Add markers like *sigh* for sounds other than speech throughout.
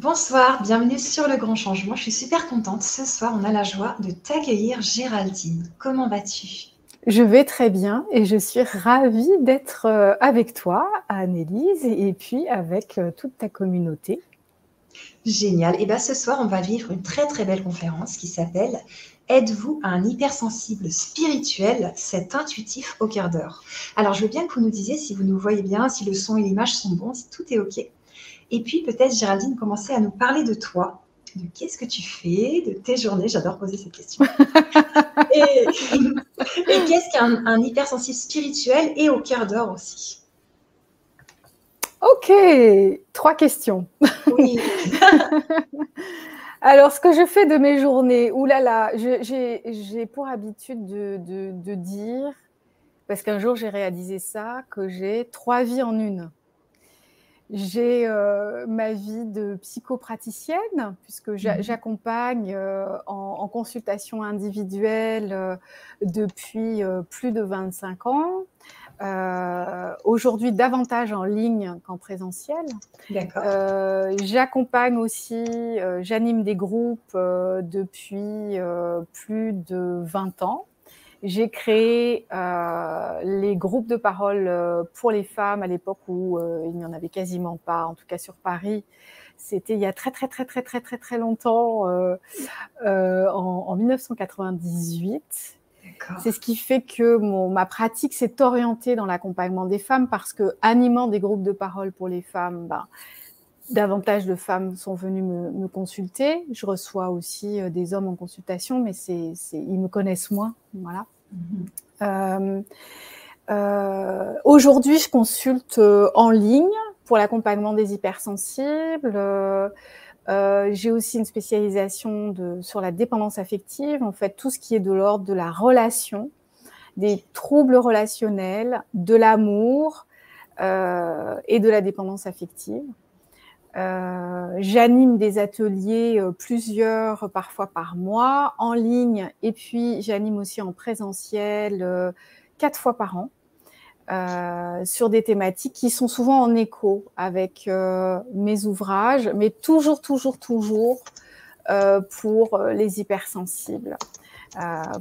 Bonsoir, bienvenue sur Le Grand Changement. Je suis super contente. Ce soir, on a la joie de t'accueillir, Géraldine. Comment vas-tu? Je vais très bien et je suis ravie d'être euh, avec toi, Annelise, et puis avec euh, toute ta communauté. Génial. Et bien ce soir, on va vivre une très très belle conférence qui s'appelle Êtes-vous un hypersensible spirituel, cet intuitif au cœur d'heure Alors, je veux bien que vous nous disiez si vous nous voyez bien, si le son et l'image sont bons, si tout est OK. Et puis, peut-être, Géraldine, commencer à nous parler de toi, de qu'est-ce que tu fais, de tes journées. J'adore poser cette question. *laughs* *laughs* et, qu'est-ce qu'un hypersensible spirituel et au cœur d'or aussi? Ok, trois questions. Oui. *laughs* Alors, ce que je fais de mes journées, oulala, j'ai pour habitude de, dire, parce qu'un jour j'ai réalisé ça, que j'ai trois vies en une. J'ai euh, ma vie de psychopraticienne, puisque mmh j'accompagne euh, en, consultation individuelle euh, depuis plus de 25 ans. Euh, aujourd'hui davantage en ligne qu'en présentiel. Euh, J'accompagne aussi, euh, j'anime des groupes euh, depuis plus de 20 ans. J'ai créé les groupes de parole pour les femmes à l'époque où il n'y en avait quasiment pas, en tout cas sur Paris. C'était il y a très très très très très très très longtemps, en, en 1998. C'est ce qui fait que mon, ma pratique s'est orientée dans l'accompagnement des femmes parce que animant des groupes de parole pour les femmes, ben, davantage de femmes sont venues me, consulter. Je reçois aussi euh, des hommes en consultation, mais c'est, ils me connaissent moins. Voilà. Mm-hmm. Euh, euh, aujourd'hui, je consulte en ligne pour l'accompagnement des hypersensibles. Euh, j'ai aussi une spécialisation de, sur la dépendance affective, en fait, tout ce qui est de l'ordre de la relation, des troubles relationnels, de l'amour euh, et de la dépendance affective. Euh, J'anime des ateliers, euh, plusieurs parfois par mois, en ligne, et puis j'anime aussi en présentiel euh, quatre fois par an. Euh, sur des thématiques qui sont souvent en écho avec euh, mes ouvrages, mais toujours, toujours, toujours pour les hypersensibles.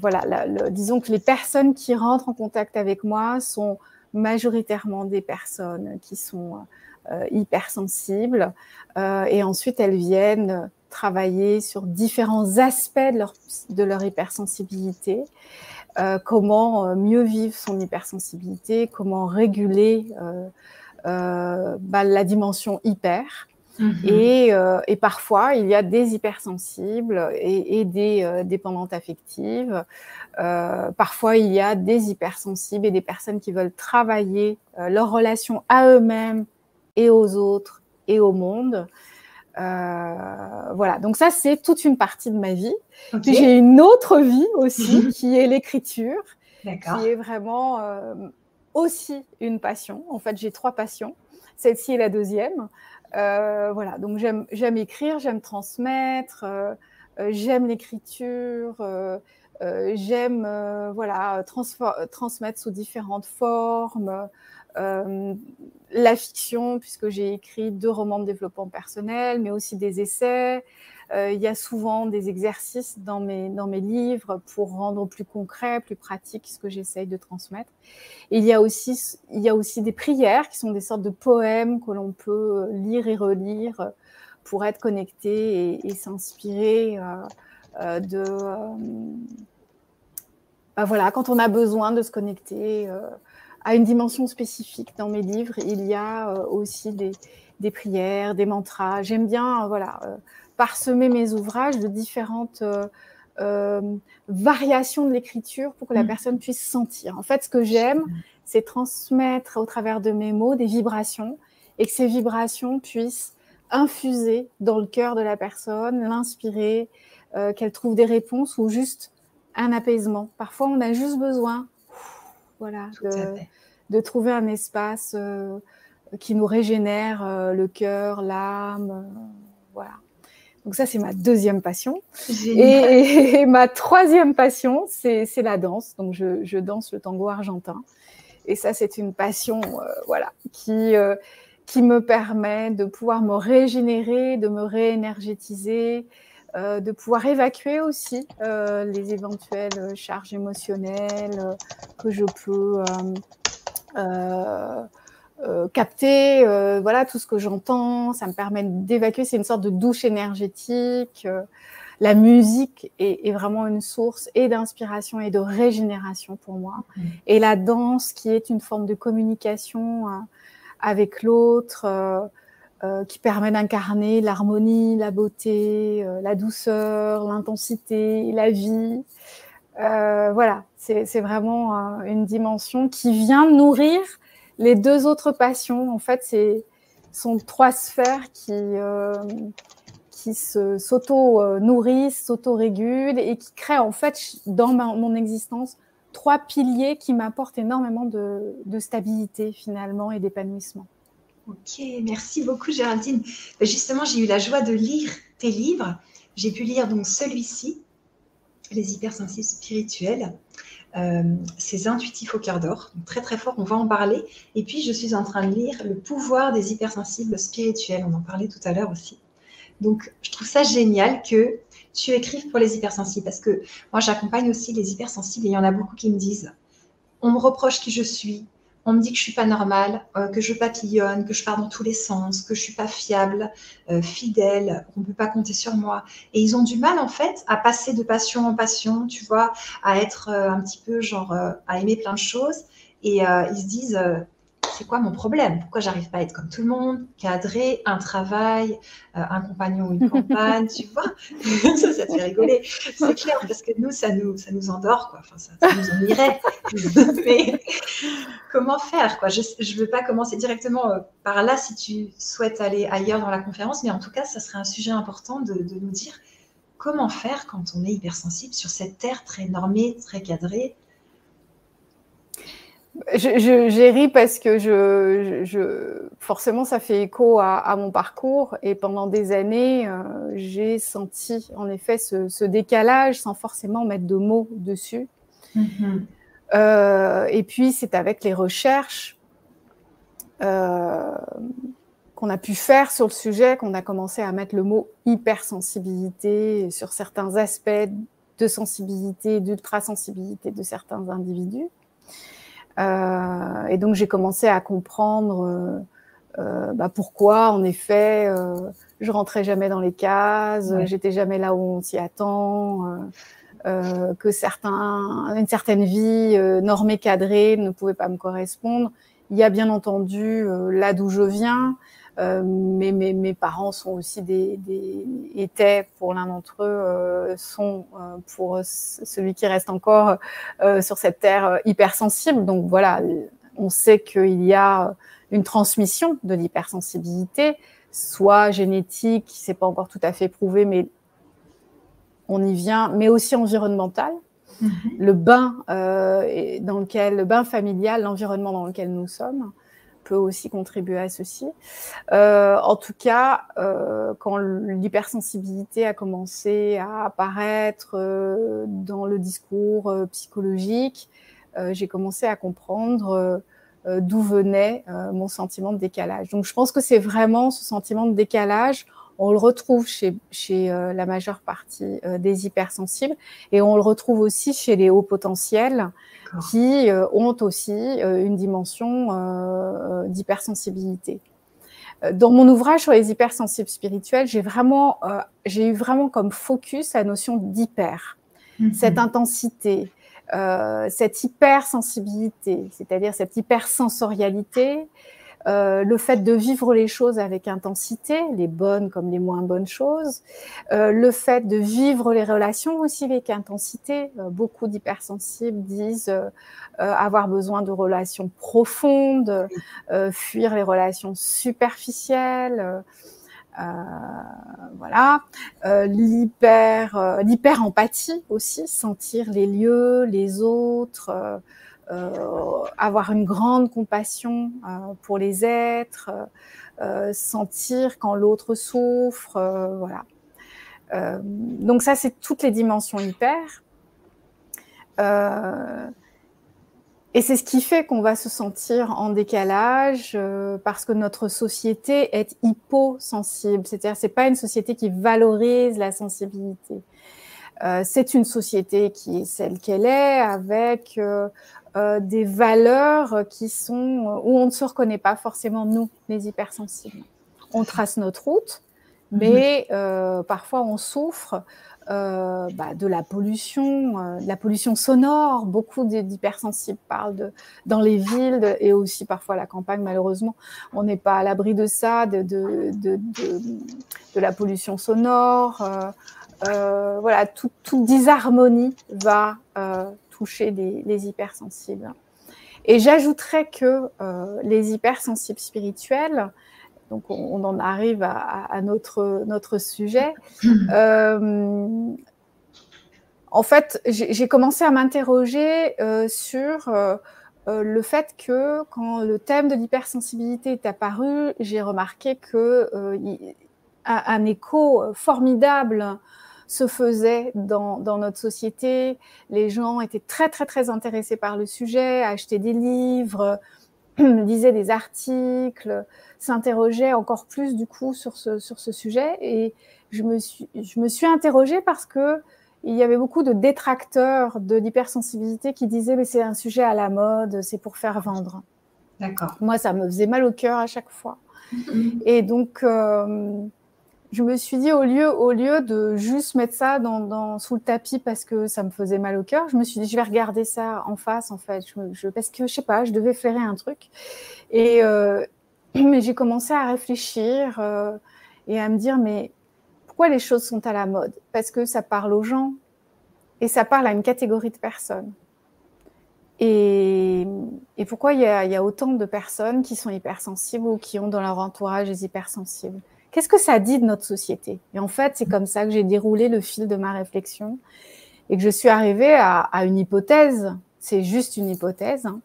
voilà, disons que les personnes qui rentrent en contact avec moi sont majoritairement des personnes qui sont hypersensibles et ensuite elles viennent travailler sur différents aspects de leur, hypersensibilité. Euh, comment euh, mieux vivre son hypersensibilité, comment réguler euh, bah, la dimension hyper. Mhm. Et, parfois, il y a des hypersensibles et, des dépendantes affectives. parfois, il y a des hypersensibles et des personnes qui veulent travailler leur relation à eux-mêmes et aux autres et au monde. Euh, voilà, donc ça c'est toute une partie de ma vie. J'ai une autre vie aussi qui est l'écriture, qui est vraiment euh, aussi une passion. En fait, j'ai trois passions. Celle-ci est la deuxième. Euh, voilà, donc j'aime écrire, j'aime transmettre, j'aime l'écriture, j'aime voilà transmettre sous différentes formes. Euh, la fiction, puisque j'ai écrit deux romans de développement personnel, mais aussi des essais. Euh, il y a souvent des exercices dans mes, dans mes livres pour rendre plus concret, plus pratique ce que j'essaye de transmettre. Et il y, a aussi, il y a aussi des prières qui sont des sortes de poèmes que l'on peut lire et relire pour être connecté et, s'inspirer euh, de... Bah voilà, quand on a besoin de se connecter à une dimension spécifique. Dans mes livres, il y a euh, aussi des, prières, des mantras. J'aime bien euh, euh, parsemer mes ouvrages de différentes variations de l'écriture pour que la mm. personne puisse sentir. En fait, ce que j'aime, c'est transmettre au travers de mes mots des vibrations et que ces vibrations puissent infuser dans le cœur de la personne, l'inspirer, qu'elle trouve des réponses ou juste un apaisement. Parfois, on a juste besoin voilà, de, trouver un espace euh, qui nous régénère euh, le cœur, l'âme. Euh, voilà. Donc ça, c'est ma deuxième passion. Et, *laughs* ma troisième passion, c'est la danse. Donc je, danse le tango argentin. Et ça, c'est une passion, voilà, qui qui me permet de pouvoir me régénérer, de me réénergétiser, euh, de pouvoir évacuer aussi euh, les éventuelles charges émotionnelles euh, que je peux capter, voilà tout ce que j'entends, ça me permet d'évacuer, c'est une sorte de douche énergétique. la musique est, vraiment une source et d'inspiration et de régénération pour moi. Mmh. Et la danse qui est une forme de communication avec l'autre, euh, qui permet d'incarner l'harmonie, la beauté, euh, la douceur, l'intensité, la vie. Euh, voilà, c'est vraiment une dimension qui vient nourrir les deux autres passions. En fait, sont trois sphères qui qui s'auto-nourrissent, s'auto-régulent et qui créent en fait dans mon existence trois piliers qui m'apportent énormément de stabilité finalement et d'épanouissement. Ok, merci beaucoup Géraldine. Justement, j'ai eu la joie de lire tes livres. J'ai pu lire donc celui-ci, Les hypersensibles spirituels. Euh, c'est intuitif au cœur d'or, très très fort, on va en parler. Et puis je suis en train de lire Le pouvoir des hypersensibles spirituels, on en parlait tout à l'heure aussi. Donc je trouve ça génial que tu écrives pour les hypersensibles parce que moi j'accompagne aussi les hypersensibles et il y en a beaucoup qui me disent on me reproche qui je suis, on me dit que je suis pas normale, euh, que je papillonne, que je pars dans tous les sens, que je suis pas fiable, euh, fidèle, qu'on peut pas compter sur moi. Et ils ont du mal en fait à passer de passion en passion, tu vois, à être euh, un petit peu genre à aimer plein de choses. Et ils se disent c'est quoi mon problème? Pourquoi j'arrive pas à être comme tout le monde, cadrer un travail, euh, un compagnon ou une *laughs* compagne, tu vois? *laughs* Ça, ça te fait rigoler. C'est clair, parce que nous, ça nous, ça nous endort, quoi. Enfin, ça, nous ennuierait. *laughs* Mais comment faire, quoi? Je ne veux pas commencer directement euh, par là si tu souhaites aller ailleurs dans la conférence, mais en tout cas, ça serait un sujet important de, de nous dire comment faire quand on est hypersensible sur cette terre très normée, très cadrée j'ai ri parce que je, forcément, ça fait écho à, mon parcours et pendant des années, euh, j'ai senti en effet ce, décalage sans forcément mettre de mots dessus. Mm-hmm. Euh, et puis, c'est avec les recherches euh, qu'on a pu faire sur le sujet qu'on a commencé à mettre le mot hypersensibilité sur certains aspects de sensibilité, d'ultrasensibilité de certains individus. Euh, et donc j'ai commencé à comprendre euh, euh, bah, pourquoi, en effet, je rentrais jamais dans les cases, j'étais jamais là où on s'y attend. Euh, que certains, une certaine vie euh, normée, cadrée ne pouvait pas me correspondre. Il y a bien entendu là d'où je viens, euh, mais mes, mes, parents sont aussi des, des étaient pour l'un d'entre eux, euh, sont euh, pour celui qui reste encore sur cette terre hypersensible. Donc voilà, on sait qu'il y a une transmission de l'hypersensibilité, soit génétique, c'est pas encore tout à fait prouvé, mais on y vient, mais aussi environnemental. Mm-hmm. Le bain euh, dans lequel, le bain familial, l'environnement dans lequel nous sommes peut aussi contribuer à ceci. Euh, en tout cas, euh, quand l'hypersensibilité a commencé à apparaître euh, dans le discours psychologique, j'ai commencé à comprendre d'où venait mon sentiment de décalage. Donc je pense que c'est vraiment ce sentiment de décalage on le retrouve chez, chez la majeure partie des hypersensibles et on le retrouve aussi chez les hauts potentiels qui euh, ont aussi euh, une dimension euh, d'hypersensibilité. Dans mon ouvrage sur les hypersensibles spirituels, j'ai vraiment, j'ai eu vraiment comme focus la notion d'hyper, mm-hmm. cette intensité, cette hypersensibilité, c'est-à-dire cette hypersensorialité, euh, le fait de vivre les choses avec intensité, les bonnes comme les moins bonnes choses, euh, le fait de vivre les relations aussi avec intensité. Euh, beaucoup d'hypersensibles disent avoir besoin de relations profondes, fuir les relations superficielles. voilà, l'hyper, l'hyper empathie aussi, sentir les lieux, les autres, avoir une grande compassion euh, pour les êtres, euh, sentir quand l'autre souffre, voilà. donc ça, c'est toutes les dimensions hyper. et c'est ce qui fait qu'on va se sentir en décalage euh, parce que notre société est hyposensible. C'est-à-dire, c'est pas une société qui valorise la sensibilité. Euh, c'est une société qui est celle qu'elle est, avec euh, euh, des valeurs qui sont où on ne se reconnaît pas forcément nous, les hypersensibles. On trace notre route, mhm. mais parfois on souffre bah, de la pollution, de la pollution sonore. Beaucoup d'hypersensibles parlent de, dans les villes et aussi parfois à la campagne, malheureusement. On n'est pas à l'abri de ça, de, de, de, la pollution sonore. Euh, voilà, toute disharmonie va euh, toucher les, hypersensibles. Et j'ajouterais que euh, les hypersensibles spirituels, donc on, en arrive à, notre, notre sujet, en fait, j'ai commencé à m'interroger sur le fait que quand le thème de l'hypersensibilité est apparu, j'ai remarqué que un, écho formidable se faisait dans, notre société. Les gens étaient très, très, très intéressés par le sujet, achetaient des livres, *clears throat* lisaient des articles, s'interrogeaient encore plus du coup sur ce, sur ce sujet. Et je me suis, je me suis interrogée parce que il y avait beaucoup de détracteurs de l'hypersensibilité qui disaient mais c'est un sujet à la mode, c'est pour faire vendre. D'accord. Moi, ça me faisait mal au cœur à chaque fois. Mm-hmm. Et donc, euh, je me suis dit, au lieu, au lieu de juste mettre ça dans, sous le tapis parce que ça me faisait mal au cœur, je me suis dit, je vais regarder ça en face, en fait. Je, parce que, je sais pas, je devais flairer un truc. Et euh, *clears throat* mais j'ai commencé à réfléchir euh, et à me dire, mais pourquoi les choses sont à la mode? Parce que ça parle aux gens et ça parle à une catégorie de personnes. Et, et pourquoi il y, y a autant de personnes qui sont hypersensibles ou qui ont dans leur entourage des hypersensibles? Qu'est-ce que ça dit de notre société? Et en fait, c'est comme ça que j'ai déroulé le fil de ma réflexion et que je suis arrivée à, une hypothèse, c'est juste une hypothèse, hein,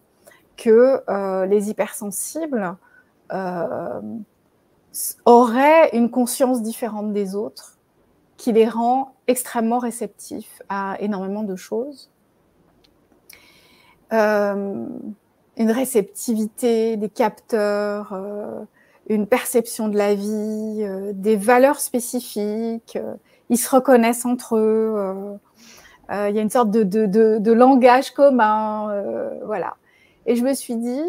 que euh, les hypersensibles euh, auraient une conscience différente des autres qui les rend extrêmement réceptifs à énormément de choses. Euh, une réceptivité, des capteurs, une perception de la vie, euh, des valeurs spécifiques. Euh, ils se reconnaissent entre eux. Euh, il y a une sorte de, de, de, de langage commun, voilà. Et je me suis dit,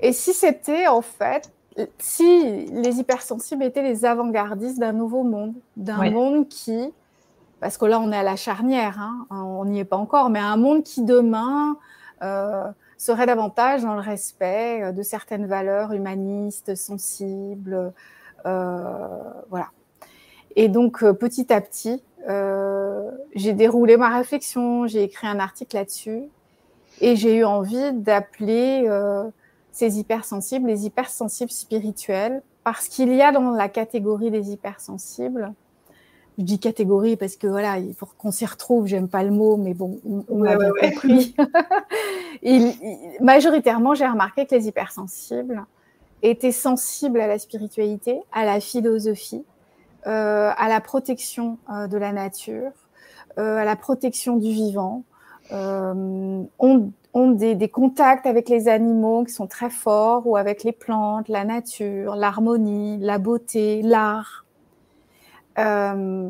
et si c'était en fait, si les hypersensibles étaient les avant-gardistes d'un nouveau monde, d'un monde qui, parce que là on est à la charnière, hein, on n'y est pas encore, mais un monde qui demain serait davantage dans le respect euh, de certaines valeurs humanistes, sensibles. Euh, voilà. Et donc, euh, petit à petit, j'ai déroulé ma réflexion, j'ai écrit un article là-dessus et j'ai eu envie d'appeler ces hypersensibles les hypersensibles spirituels parce qu'il y a dans la catégorie des hypersensibles je dis catégorie parce que voilà, il faut qu'on s'y retrouve. J'aime pas le mot, mais bon, on, a bien compris. *laughs* majoritairement, j'ai remarqué que les hypersensibles étaient sensibles à la spiritualité, à la philosophie, euh, à la protection euh, de la nature, euh, à la protection du vivant, ont, ont des, des, contacts avec les animaux qui sont très forts ou avec les plantes, la nature, l'harmonie, la beauté, l'art. Euh,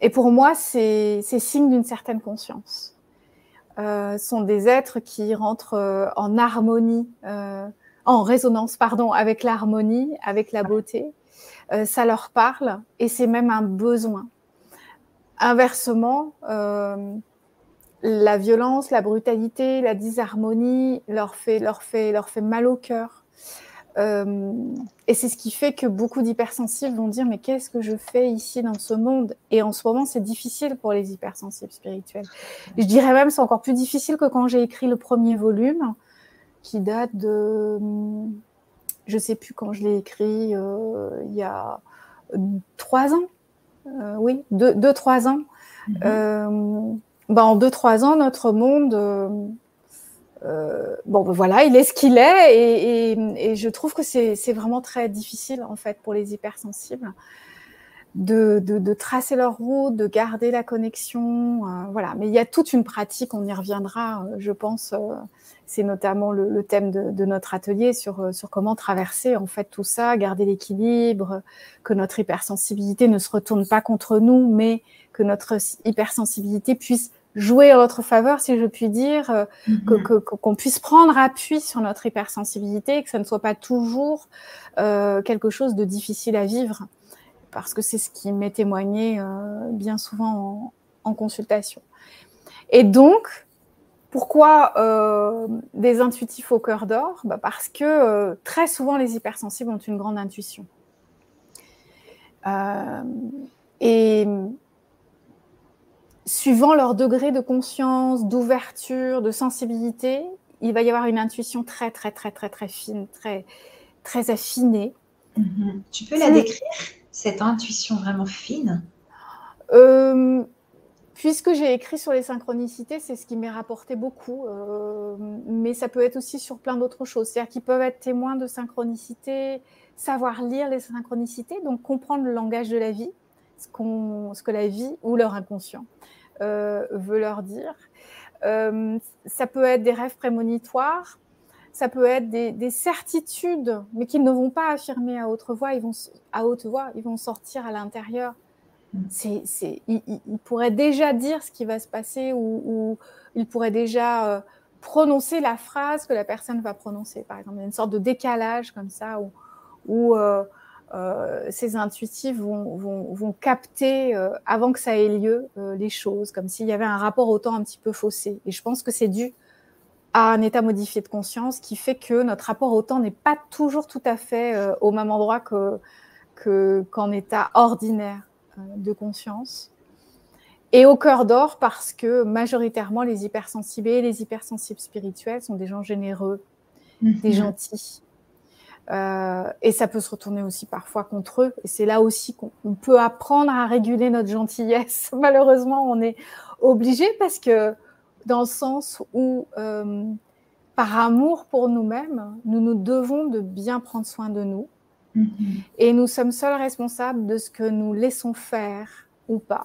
et pour moi, c'est signe d'une certaine conscience. Euh, sont des êtres qui rentrent euh, en harmonie, euh, en résonance, pardon, avec l'harmonie, avec la beauté. Ça leur parle et c'est même un besoin. Inversement, la violence, la brutalité, la disharmonie leur fait, leur fait, leur fait mal au cœur. Euh, et c'est ce qui fait que beaucoup d'hypersensibles vont dire mais qu'est-ce que je fais ici dans ce monde? Et en ce moment, c'est difficile pour les hypersensibles spirituels. Je dirais même c'est encore plus difficile que quand j'ai écrit le premier volume, qui date de, je sais plus quand je l'ai écrit, euh, il y a trois ans, euh, oui, deux, deux, trois ans. Euh, ben, en deux, trois ans, notre monde euh, bon, ben voilà, il est ce qu'il est, et, et, et, je trouve que c'est vraiment très difficile en fait pour les hypersensibles de, tracer leur route, de garder la connexion. Euh, voilà. Mais il y a toute une pratique, on y reviendra, euh, je pense. C'est notamment le, thème de, notre atelier sur, sur comment traverser en fait tout ça, garder l'équilibre, que notre hypersensibilité ne se retourne pas contre nous, mais que notre hypersensibilité puisse jouer en notre faveur, si je puis dire, mm-hmm. qu'on puisse prendre appui sur notre hypersensibilité, que ça ne soit pas toujours quelque chose de difficile à vivre parce que c'est ce qui m'est témoigné euh, bien souvent en, consultation. Et donc, pourquoi euh, des intuitifs au cœur d'or? Bah, Parce que euh, très souvent, les hypersensibles ont une grande intuition. et suivant leur degré de conscience, d'ouverture, de sensibilité, il va y avoir une intuition très, très, très, très, très fine, très, très affinée. Mm-hmm. Tu peux la décrire cette intuition vraiment fine? Euh, Puisque j'ai écrit sur les synchronicités, c'est ce qui m'est rapporté beaucoup, euh, mais ça peut être aussi sur plein d'autres choses. C'est-à-dire qu'ils peuvent être témoins de synchronicité, savoir lire les synchronicités, donc comprendre le langage de la vie, ce, ce que la vie ou leur inconscient euh, veut leur dire. ça peut être des rêves prémonitoires, ça peut être des, certitudes, mais qu'ils ne vont pas affirmer à haute voix, ils vont, à haute voix, ils vont sortir à l'intérieur. C'est, ils, pourraient déjà dire ce qui va se passer ou, ils pourraient déjà euh, prononcer la phrase que la personne va prononcer. Par exemple, il y a une sorte de décalage comme ça où, euh, euh, ces intuitifs vont, capter avant que ça ait lieu les choses, comme s'il y avait un rapport au temps un petit peu faussé. Et je pense que c'est dû à un état modifié de conscience qui fait que notre rapport au temps n'est pas toujours tout à fait euh, au même endroit que, qu'en état ordinaire euh, de conscience. Et au cœur d'or parce que majoritairement les hypersensibles et les hypersensibles spirituels sont des gens généreux, mhm. des gentils. Euh, et ça peut se retourner aussi parfois contre eux. Et c'est là aussi qu'on peut apprendre à réguler notre gentillesse. *laughs* Malheureusement, on est obligé parce que dans le sens où, euh, par amour pour nous-mêmes, nous nous devons de bien prendre soin de nous. Mm-hmm. Et nous sommes seuls responsables de ce que nous laissons faire ou pas.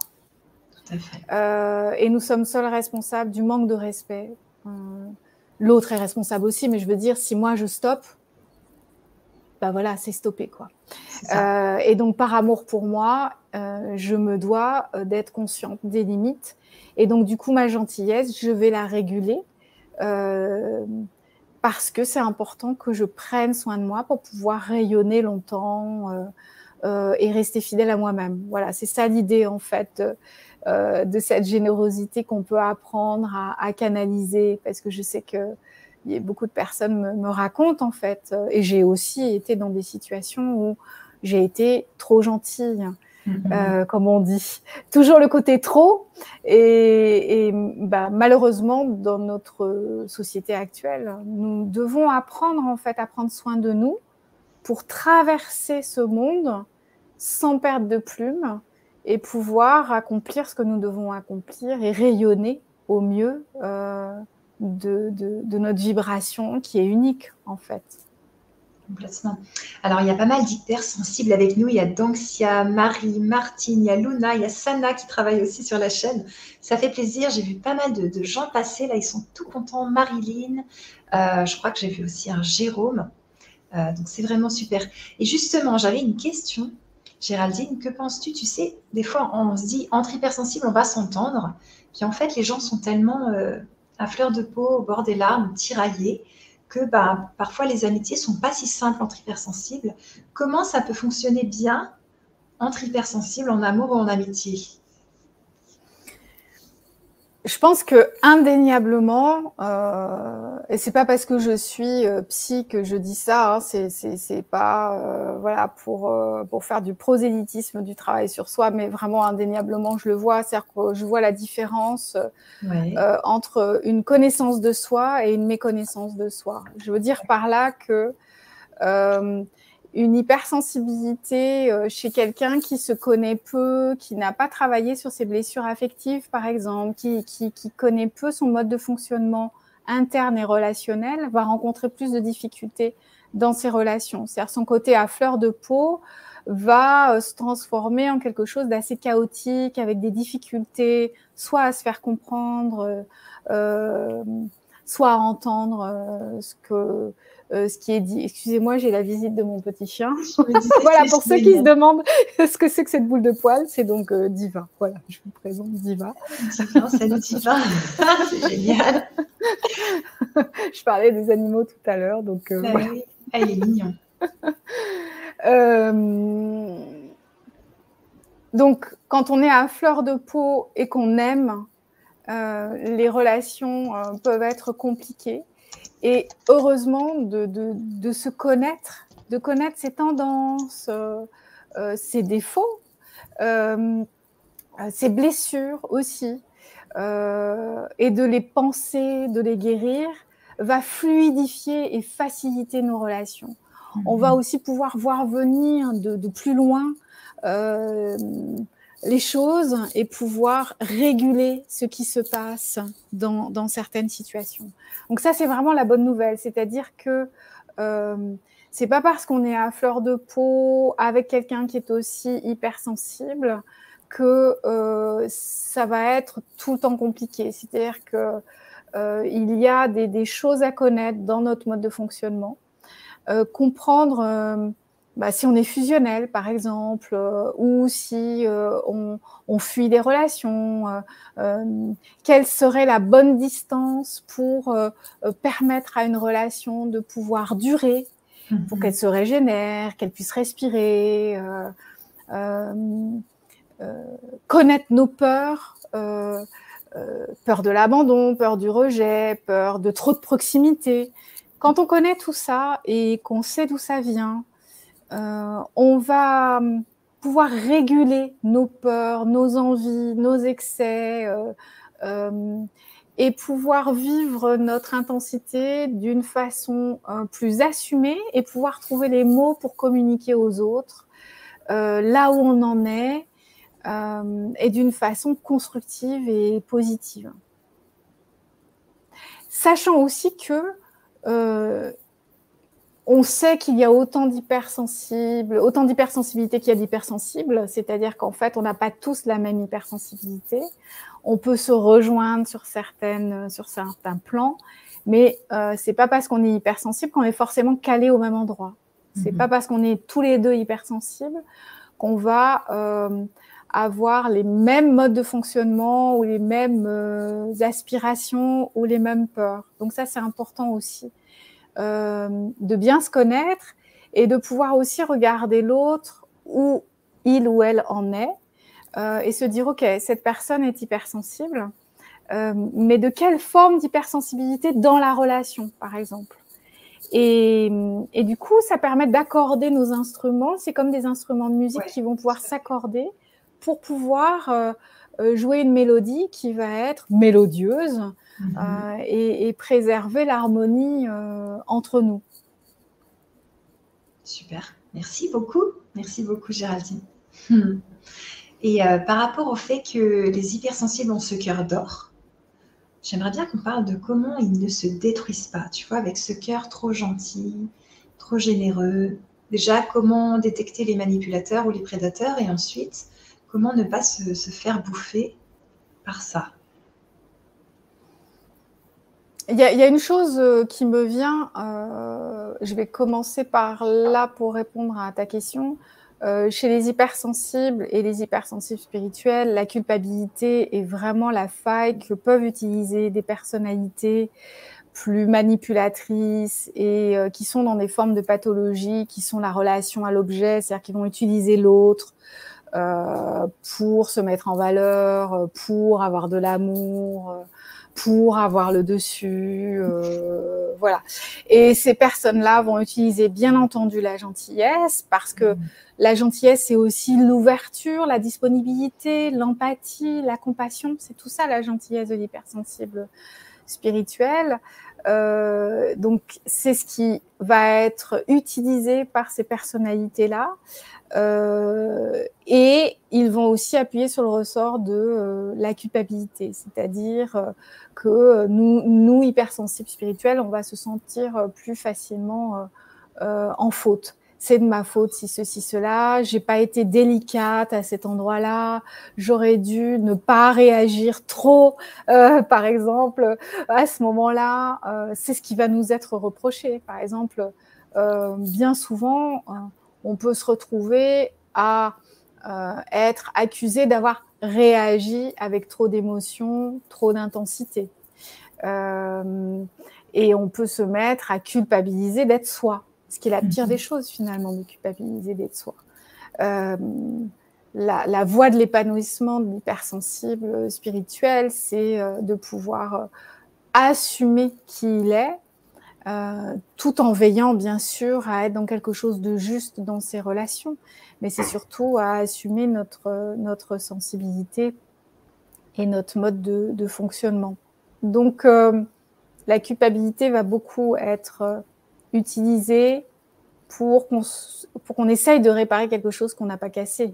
Tout à fait. Euh, et nous sommes seuls responsables du manque de respect. L'autre est responsable aussi, mais je veux dire, si moi je stoppe, bah voilà, c'est stoppé quoi. et donc par amour pour moi, je me dois d'être consciente des limites et donc, du coup, ma gentillesse, je vais la réguler euh, parce que c'est important que je prenne soin de moi pour pouvoir rayonner longtemps euh, euh, et rester fidèle à moi-même. Voilà, c'est ça l'idée, en fait, de cette générosité qu'on peut apprendre à, canaliser parce que je sais que beaucoup de personnes me, me racontent, en fait, et j'ai aussi été dans des situations où j'ai été trop gentille. Mhm. Euh, comme on dit. Toujours le côté trop. Et, bah, malheureusement, dans notre société actuelle, nous devons apprendre en fait à prendre soin de nous pour traverser ce monde sans perdre de plume et pouvoir accomplir ce que nous devons accomplir et rayonner au mieux euh, de, notre vibration qui est unique en fait. Complètement. Alors, il y a pas mal d'hypersensibles avec nous. Il y a Danxia, Marie, Martine, il y a Luna, il y a Sana qui travaille aussi sur la chaîne. Ça fait plaisir. J'ai vu pas mal de, gens passer. Là, ils sont tout contents. Marilyn, euh, je crois que j'ai vu aussi un Jérôme. Euh, donc, c'est vraiment super. Et justement, j'avais une question. Géraldine, que penses-tu? Tu sais, des fois, on se dit, entre hypersensibles, on va s'entendre. Puis en fait, les gens sont tellement euh, à fleur de peau, au bord des larmes, tiraillés que bah, parfois les amitiés sont pas si simples entre hypersensibles. Comment ça peut fonctionner bien entre hypersensibles en amour ou en amitié? Je pense que indéniablement, euh, et c'est pas parce que je suis euh, psy que je dis ça, hein, c'est pas euh, voilà pour euh, pour faire du prosélytisme du travail sur soi, mais vraiment indéniablement je le vois, c'est-à-dire que je vois la différence euh, entre une connaissance de soi et une méconnaissance de soi. Je veux dire par là que une hypersensibilité euh, chez quelqu'un qui se connaît peu, qui n'a pas travaillé sur ses blessures affectives, par exemple, qui, qui, qui, connaît peu son mode de fonctionnement interne et relationnel, va rencontrer plus de difficultés dans ses relations. C'est-à-dire son côté à fleur de peau va euh, se transformer en quelque chose d'assez chaotique, avec des difficultés, soit à se faire comprendre, euh, soit à entendre ce que euh, ce qui est dit. Excusez-moi, j'ai la visite de mon petit chien. *laughs* voilà, pour ceux qui se demandent *laughs* ce que c'est que cette boule de poil, c'est donc euh, Diva. Voilà, je vous présente Diva. Salut Diva. *laughs* c'est génial. je parlais des animaux tout à l'heure, donc euh, ah voilà. Elle est mignonne. donc, quand on est à fleur de peau et qu'on aime, les relations peuvent être compliquées. Et heureusement de, se connaître, de connaître ses tendances, euh, euh, ses défauts, euh, ses blessures aussi, et de les penser, de les guérir, va fluidifier et faciliter nos relations. On va mhm. aussi pouvoir voir venir de, de plus loin les choses et pouvoir réguler ce qui se passe dans, dans certaines situations. Donc ça, c'est vraiment la bonne nouvelle, c'est-à-dire que euh, c'est pas parce qu'on est à fleur de peau avec quelqu'un qui est aussi hypersensible que euh, ça va être tout le temps compliqué. C'est-à-dire que euh, il y a des, des, choses à connaître dans notre mode de fonctionnement, euh, comprendre euh, bah, si on est fusionnel, par exemple, euh, ou si euh, on, fuit des relations, euh, quelle serait la bonne distance pour permettre à une relation de pouvoir durer, pour mhm. qu'elle se régénère, qu'elle puisse respirer, connaître nos peurs. peur de l'abandon, peur du rejet, peur de trop de proximité. Quand on connaît tout ça et qu'on sait d'où ça vient, euh, on va hum, pouvoir réguler nos peurs, nos envies, nos excès euh, hum, et pouvoir vivre notre intensité d'une façon euh, plus assumée et pouvoir trouver les mots pour communiquer aux autres là où on en est et d'une façon constructive et positive. Sachant aussi que on sait qu'il y a autant d'hypersensibles, autant d'hypersensibilité qu'il y a d'hypersensibles, c'est-à-dire qu'en fait, on n'a pas tous la même hypersensibilité. On peut se rejoindre sur certaines, sur certains plans, mais euh, c'est pas parce qu'on est hypersensible qu'on est forcément calé au même endroit. C'est mhm. pas parce qu'on est tous les deux hypersensibles qu'on va euh, avoir les mêmes modes de fonctionnement ou les mêmes euh, aspirations ou les mêmes peurs. Donc ça, c'est important aussi. Euh, de bien se connaître et de pouvoir aussi regarder l'autre où il ou elle en est euh, et se dire, OK, cette personne est hypersensible, euh, mais de quelle forme d'hypersensibilité dans la relation, par exemple? Et, du coup, ça permet d'accorder nos instruments. C'est comme des instruments de musique qui vont pouvoir s'accorder pour pouvoir jouer une mélodie qui va être mélodieuse, Mhm. Euh, et, préserver l'harmonie euh, entre nous. Super, merci beaucoup. Merci beaucoup Géraldine. Hmm. Et euh, par rapport au fait que les hypersensibles ont ce cœur d'or, j'aimerais bien qu'on parle de comment ils ne se détruisent pas, tu vois, avec ce cœur trop gentil, trop généreux. Déjà, comment détecter les manipulateurs ou les prédateurs et ensuite, comment ne pas se faire bouffer par ça? Il y, a une chose euh, qui me vient, euh, je vais commencer par là pour répondre à ta question. Euh, chez les hypersensibles et les hypersensibles spirituels, la culpabilité est vraiment la faille que peuvent utiliser des personnalités plus manipulatrices et qui sont dans des formes de pathologie, qui sont la relation à l'objet, c'est-à-dire qu'ils vont utiliser l'autre pour se mettre en valeur, pour avoir de l'amour pour avoir le dessus, euh, voilà. Et ces personnes-là vont utiliser bien entendu la gentillesse parce que mmh. la gentillesse c'est aussi l'ouverture, la disponibilité, l'empathie, la compassion, c'est tout ça la gentillesse de l'hypersensible spirituel. Euh, donc c'est ce qui va être utilisé par ces personnalités-là. Euh, et ils vont aussi appuyer sur le ressort de euh, la culpabilité, c'est-à-dire euh, que nous, nous, hypersensibles spirituels, on va se sentir plus facilement en faute c'est de ma faute si ceci cela, j'ai pas été délicate à cet endroit-là, j'aurais dû ne pas réagir trop, euh, par exemple, à ce moment-là, euh, c'est ce qui va nous être reproché. Par exemple, euh, bien souvent, on peut se retrouver à être accusé d'avoir réagi avec trop d'émotions, trop d'intensité. et on peut se mettre à culpabiliser d'être soi ce qui est la pire des mhm. choses finalement, de culpabiliser d'être soi. Euh, la, voie de l'épanouissement de l'hypersensible spirituel, c'est euh, de pouvoir euh, assumer qui il est, tout en veillant bien sûr à être dans quelque chose de juste dans ses relations, mais c'est surtout à assumer notre, notre sensibilité et notre mode de, de fonctionnement. Donc la culpabilité va beaucoup être utiliser pour qu'on pour qu'on essaye de réparer quelque chose qu'on n'a pas cassé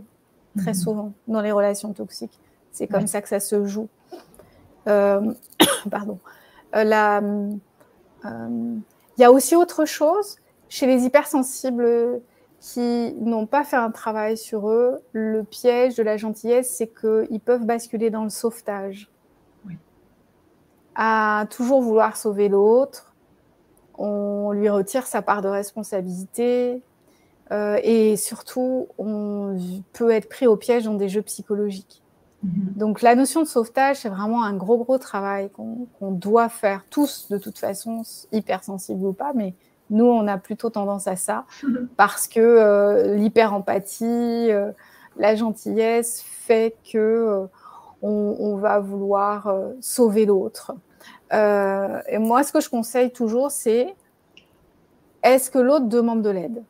très mhm. souvent dans les relations toxiques. C'est comme ça que ça se joue. Euh, *coughs* pardon. Euh, euh, il y a aussi autre chose chez les hypersensibles qui n'ont pas fait un travail sur eux. Le piège de la gentillesse, c'est qu'ils peuvent basculer dans le sauvetage. À toujours vouloir sauver l'autre, on lui retire sa part de responsabilité euh, et surtout, on peut être pris au piège dans des jeux psychologiques. Mhm. Donc la notion de sauvetage, c'est vraiment un gros, gros travail qu'on doit faire tous, de toute façon, hypersensibles ou pas, mais nous, on a plutôt tendance à ça, mhm. parce que euh, l'hyper-empathie, euh, la gentillesse fait que on, va vouloir sauver l'autre. Euh, et moi, ce que je conseille toujours, c'est est-ce que l'autre demande de l'aide?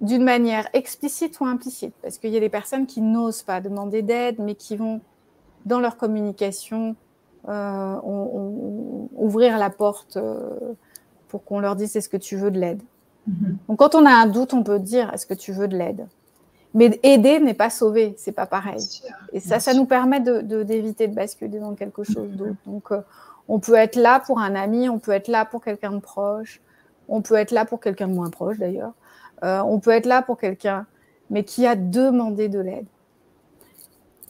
D'une manière explicite ou implicite. Parce qu'il y a des personnes qui n'osent pas demander d'aide, mais qui vont, dans leur communication, euh, ouvrir la porte euh, pour qu'on leur dise est-ce que tu veux de l'aide? Mhm. Donc, quand on a un doute, on peut dire est-ce que tu veux de l'aide? Mais aider n'est pas sauver, c'est pas pareil. et ça, ça nous permet d'éviter de, de, basculer dans quelque chose d'autre. Donc, on peut être là pour un ami, on peut être là pour quelqu'un de proche, on peut être là pour quelqu'un de moins proche d'ailleurs, euh, on peut être là pour quelqu'un, mais qui a demandé de l'aide.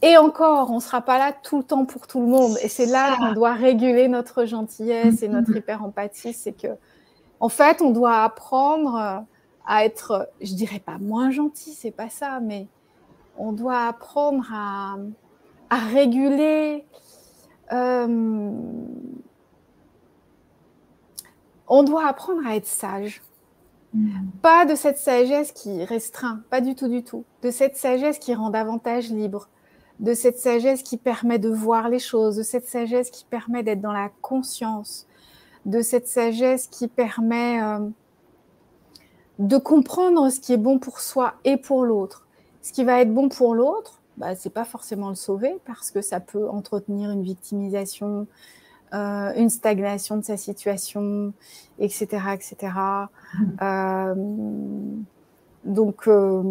Et encore, on ne sera pas là tout le temps pour tout le monde. Et c'est là qu'on doit réguler notre gentillesse et notre hyper-empathie. C'est que, en fait, on doit apprendre à être, je dirais pas moins gentil, c'est pas ça, mais on doit apprendre à, à réguler euh, on doit apprendre à être sage. Mm. Pas de cette sagesse qui restreint, pas du tout, du tout. De cette sagesse qui rend davantage libre. De cette sagesse qui permet de voir les choses. De cette sagesse qui permet d'être dans la conscience. De cette sagesse qui permet euh, de comprendre ce qui est bon pour soi et pour l'autre. Ce qui va être bon pour l'autre, bah, c'est pas forcément le sauver parce que ça peut entretenir une victimisation, euh, une stagnation de sa situation, etc., etc. Mmh. Euh, donc, euh,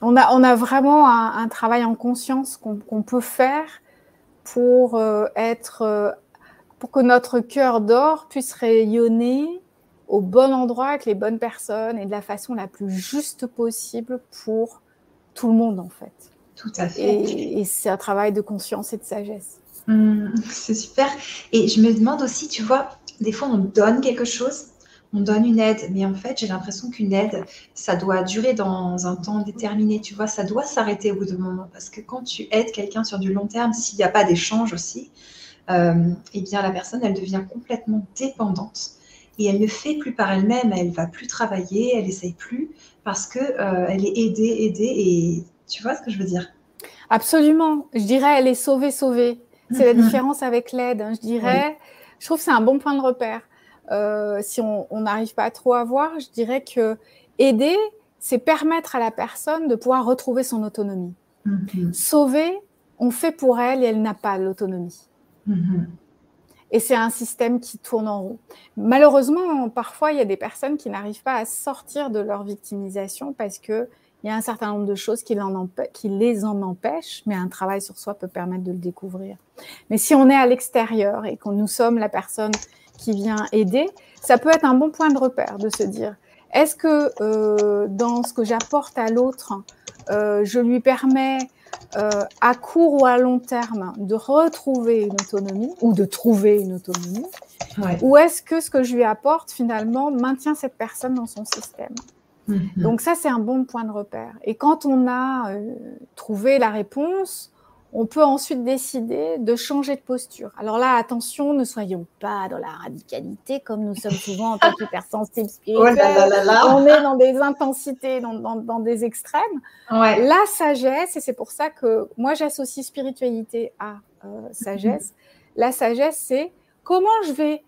on, a, on a vraiment un, travail en conscience qu'on peut faire pour être, pour que notre cœur d'or puisse rayonner au bon endroit avec les bonnes personnes et de la façon la plus juste possible pour tout le monde en fait. Tout à fait. Et, c'est un travail de conscience et de sagesse. Mmh, c'est super. Et je me demande aussi, tu vois, des fois on donne quelque chose, on donne une aide, mais en fait j'ai l'impression qu'une aide, ça doit durer dans un temps déterminé, tu vois, ça doit s'arrêter au bout d'un moment. Parce que quand tu aides quelqu'un sur du long terme, s'il n'y a pas d'échange aussi, euh, eh bien la personne, elle devient complètement dépendante et elle ne fait plus par elle-même, elle va plus travailler, elle essaye plus parce que euh, elle est aidée, aidée et tu vois ce que je veux dire? Absolument. Je dirais elle est sauvée, sauvée. C'est la mhm. différence avec l'aide. Hein. Je dirais, je trouve que c'est un bon point de repère. Euh, si on n'arrive pas trop à voir, je dirais que aider, c'est permettre à la personne de pouvoir retrouver son autonomie. Mhm. Sauver, on fait pour elle et elle n'a pas l'autonomie. Mhm. Et c'est un système qui tourne en rond. Malheureusement, parfois, il y a des personnes qui n'arrivent pas à sortir de leur victimisation parce qu'il y a un certain nombre de choses qui, qui, les en empêchent, mais un travail sur soi peut permettre de le découvrir. Mais si on est à l'extérieur et que nous sommes la personne qui vient aider, ça peut être un bon point de repère de se dire, est-ce que euh, dans ce que j'apporte à l'autre, euh, je lui permets euh, à court ou à long terme de retrouver une autonomie ou de trouver une autonomie Ou est-ce que ce que je lui apporte finalement maintient cette personne dans son système? Mhm. Donc ça, c'est un bon point de repère. Et quand on a trouvé la réponse, on peut ensuite décider de changer de posture. Alors là, attention, ne soyons pas dans la radicalité comme nous sommes souvent en tant *laughs* qu'hypersensibles spirituels. On est dans des intensités, dans, des extrêmes. La sagesse, et c'est pour ça que moi j'associe spiritualité à euh, sagesse. *laughs* La sagesse, c'est comment je vais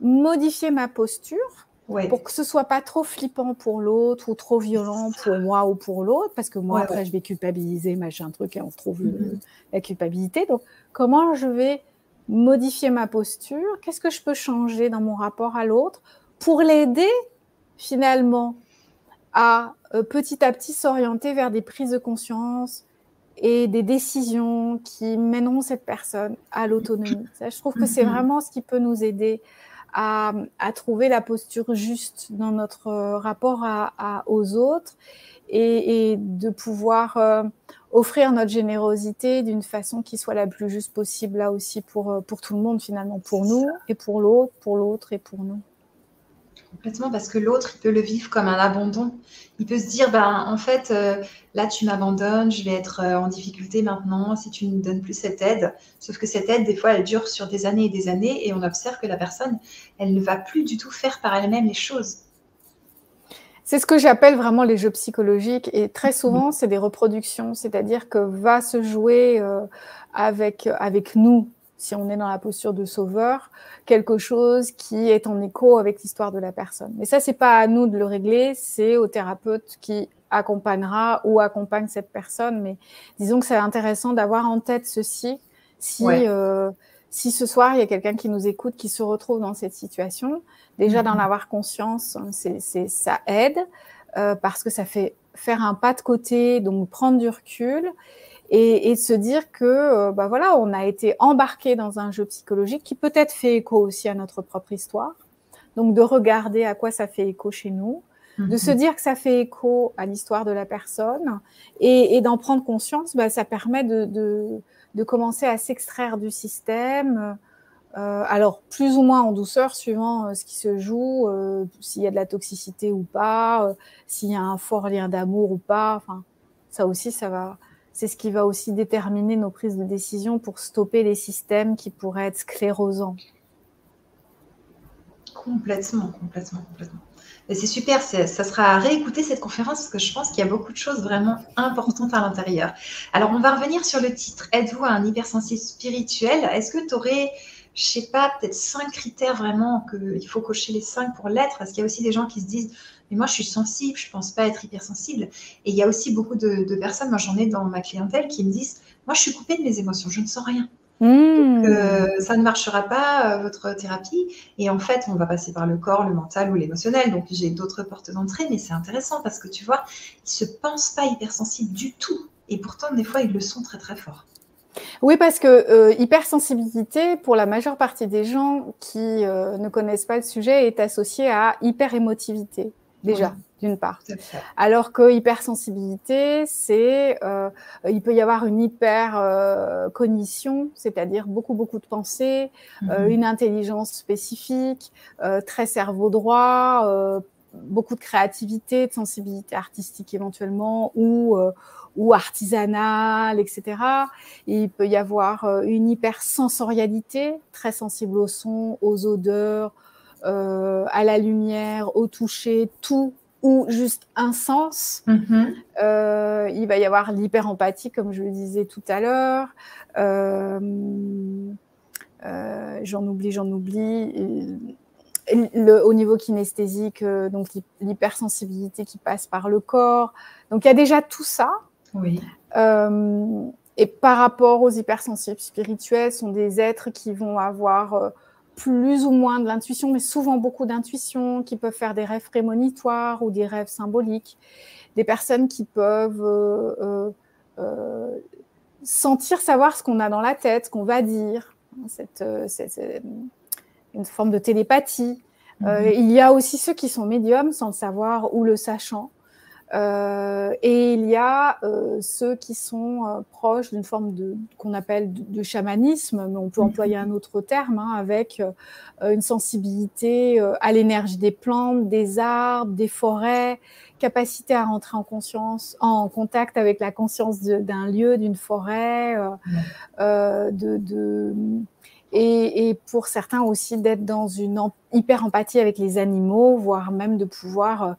modifier ma posture pour que ce soit pas trop flippant pour l'autre ou trop violent pour moi ou pour l'autre, parce que moi après je vais culpabiliser, machin truc, et on trouve mm-hmm. la culpabilité. Donc comment je vais modifier ma posture? Qu'est-ce que je peux changer dans mon rapport à l'autre pour l'aider finalement à euh, petit à petit s'orienter vers des prises de conscience et des décisions qui mèneront cette personne à l'autonomie? *coughs* je trouve que c'est mm-hmm. vraiment ce qui peut nous aider à, trouver la posture juste dans notre euh, rapport à, aux autres et, de pouvoir euh, offrir notre générosité d'une façon qui soit la plus juste possible là aussi pour, euh, pour tout le monde finalement, pour nous et pour l'autre, pour l'autre et pour nous. Complètement, parce que l'autre, il peut le vivre comme un abandon. Il peut se dire, ben, en fait, euh, là, tu m'abandonnes, je vais être euh, en difficulté maintenant si tu ne me donnes plus cette aide. Sauf que cette aide, des fois, elle dure sur des années et des années, et on observe que la personne, elle ne va plus du tout faire par elle-même les choses. C'est ce que j'appelle vraiment les jeux psychologiques, et très souvent, c'est des reproductions, c'est-à-dire que va se jouer euh, avec, avec nous si on est dans la posture de sauveur, quelque chose qui est en écho avec l'histoire de la personne. Mais ça, c'est pas à nous de le régler, c'est au thérapeute qui accompagnera ou accompagne cette personne. Mais disons que c'est intéressant d'avoir en tête ceci. Si, euh, si ce soir, il y a quelqu'un qui nous écoute, qui se retrouve dans cette situation, déjà d'en mhm. avoir conscience, c'est, ça aide euh, parce que ça fait faire un pas de côté, donc prendre du recul et, et se dire que euh, bah voilà, on a été embarqué dans un jeu psychologique qui peut-être fait écho aussi à notre propre histoire. Donc de regarder à quoi ça fait écho chez nous, de se mhm. dire que ça fait écho à l'histoire de la personne et, et d'en prendre conscience, bah, ça permet de, de, de commencer à s'extraire du système. Euh, alors plus ou moins en douceur suivant euh, ce qui se joue, euh, s'il y a de la toxicité ou pas, s'il y a un fort lien d'amour ou pas. Enfin, ça aussi, ça va, c'est ce qui va aussi déterminer nos prises de décision pour stopper les systèmes qui pourraient être sclérosants. Complètement, complètement, complètement. C'est super, ça sera à réécouter cette conférence parce que je pense qu'il y a beaucoup de choses vraiment importantes à l'intérieur. Alors, on va revenir sur le titre. Êtes-vous un hypersensible spirituel? Est-ce que tu aurais, je sais pas, peut-être cinq critères vraiment qu'il faut cocher les cinq pour l'être? Parce qu'il y a aussi des gens qui se disent mais moi, je suis sensible, je ne pense pas être hypersensible. Et il y a aussi beaucoup de, personnes, moi j'en ai dans ma clientèle, qui me disent, moi, je suis coupée de mes émotions, je ne sens rien. Hmm. Euh, ça ne marchera pas, euh, votre thérapie. Et en fait, on va passer par le corps, le mental ou l'émotionnel. Donc, j'ai d'autres portes d'entrée, mais c'est intéressant parce que tu vois, ils ne se pensent pas hypersensibles du tout. Et pourtant, des fois, ils le sont très, très fort. Oui, parce que euh, hypersensibilité, pour la majeure partie des gens qui ne connaissent pas le sujet, est associée à hyperémotivité déjà, d'une part. Alors que hypersensibilité, c'est, euh, il peut y avoir une hyper euh, cognition, c'est-à-dire beaucoup beaucoup de pensées, euh, mhm. une intelligence spécifique, très cerveau droit, beaucoup de créativité, de sensibilité artistique éventuellement, ou ou artisanale, etc. il peut y avoir une hypersensorialité, très sensible au son, aux odeurs, à la lumière, au toucher, tout ou juste un sens. Mm-hmm. Euh, il va y avoir l'hyper-empathie, comme je le disais tout à l'heure. Euh, j'en oublie, j'en oublie. Le, au niveau kinesthésique, donc l'hypersensibilité qui passe par le corps. Donc il y a déjà tout ça. Oui. et par rapport aux hypersensibles spirituels, sont des êtres qui vont avoir plus ou moins de l'intuition, mais souvent beaucoup d'intuition, qui peuvent faire des rêves prémonitoires ou des rêves symboliques, des personnes qui peuvent euh, euh, euh, sentir, savoir ce qu'on a dans la tête, ce qu'on va dire, cette, une forme de télépathie. Mhm. il y a aussi ceux qui sont médiums sans le savoir ou le sachant. Euh, et il y a euh, ceux qui sont euh, proches d'une forme de qu'on appelle de, chamanisme, mais on peut mhm. employer un autre terme, hein, avec une sensibilité à l'énergie des plantes, des arbres, des forêts, capacité à rentrer en conscience, en contact avec la conscience d'un lieu, d'une forêt, de, de et, et, pour certains aussi d'être dans une hyper empathie avec les animaux, voire même de pouvoir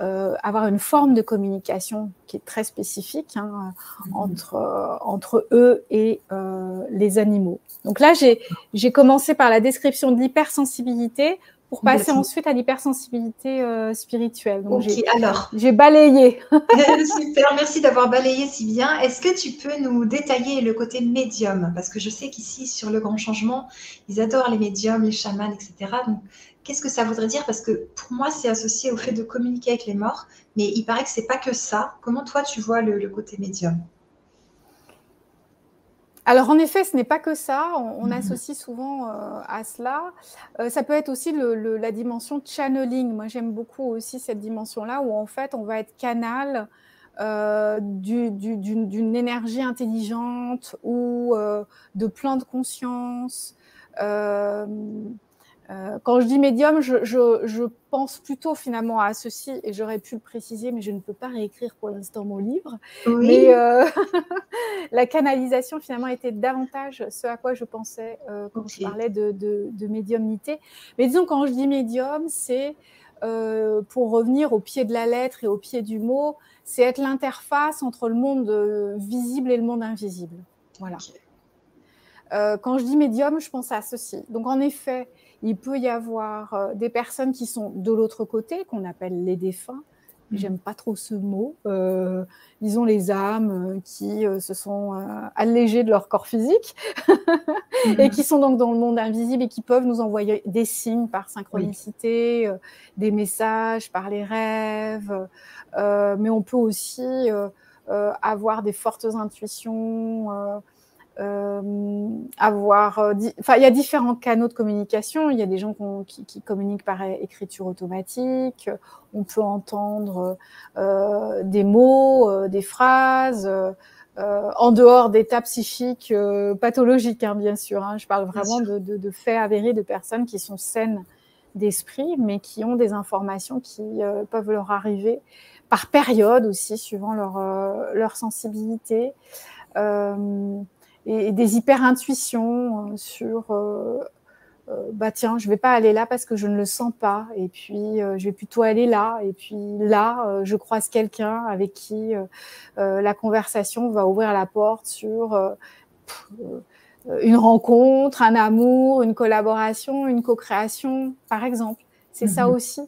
euh, avoir une forme de communication qui est très spécifique hein, mhm. entre, euh, entre eux et euh, les animaux. Donc là, j'ai commencé par la description de l'hypersensibilité pour passer ensuite à l'hypersensibilité spirituelle. Donc alors. J'ai balayé. *laughs* *laughs* Super, merci d'avoir balayé si bien. Est-ce que tu peux nous détailler le côté médium? Parce que je sais qu'ici, sur le grand changement, ils adorent les médiums, les chamans, etc. Donc, qu'est-ce que ça voudrait dire? Parce que pour moi, c'est associé au fait de communiquer avec les morts, mais il paraît que c'est pas que ça. Comment toi, tu vois le, côté médium? Alors en effet, ce n'est pas que ça, on, mhm. associe souvent euh, à cela. Euh, ça peut être aussi la dimension channeling. Moi j'aime beaucoup aussi cette dimension-là où en fait on va être canal euh, d'une énergie intelligente ou de plan de conscience. Euh, quand je dis médium, je, pense plutôt finalement à ceci, et j'aurais pu le préciser, mais je ne peux pas réécrire pour l'instant mon livre. Mais euh, *laughs* la canalisation finalement était davantage ce à quoi je pensais euh, quand je parlais de, de, médiumnité. Mais disons, quand je dis médium, c'est pour revenir au pied de la lettre et au pied du mot, c'est être l'interface entre le monde visible et le monde invisible. Voilà. quand je dis médium, je pense à ceci. Donc en effet, il peut y avoir euh, des personnes qui sont de l'autre côté, qu'on appelle les défunts. Mmh. J'aime pas trop ce mot. Euh, disons les âmes euh, qui euh, se sont allégées de leur corps physique *laughs* et mmh. qui sont donc dans le monde invisible et qui peuvent nous envoyer des signes par synchronicité, des messages par les rêves. mais on peut aussi avoir des fortes intuitions avoir. Euh, enfin, il y a différents canaux de communication. Il y a des gens qui, qui, communiquent par écriture automatique. On peut entendre euh, des mots, des phrases. en dehors d'états psychiques pathologiques, hein, bien sûr. Hein. Je parle vraiment de, de, de, faits avérés de personnes qui sont saines d'esprit, mais qui ont des informations qui peuvent leur arriver par période aussi, suivant leur, leur sensibilité. Euh, et, des hyper-intuitions euh, sur euh, euh, bah tiens, je vais pas aller là parce que je ne le sens pas, et puis je vais plutôt aller là, et puis là, je croise quelqu'un avec qui la conversation va ouvrir la porte sur une rencontre, un amour, une collaboration, une co-création, par exemple. C'est ça mhm. aussi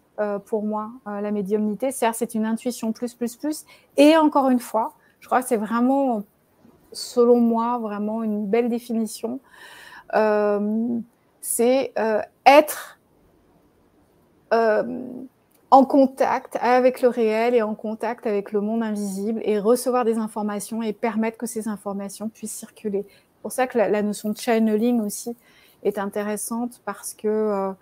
pour moi, la médiumnité. cest c'est une intuition plus, plus, plus. Et encore une fois, je crois que c'est vraiment selon moi, vraiment une belle définition. Euh, c'est euh, être euh, en contact avec le réel et en contact avec le monde invisible et recevoir des informations et permettre que ces informations puissent circuler. C'est pour ça que la, notion de channeling aussi est intéressante parce que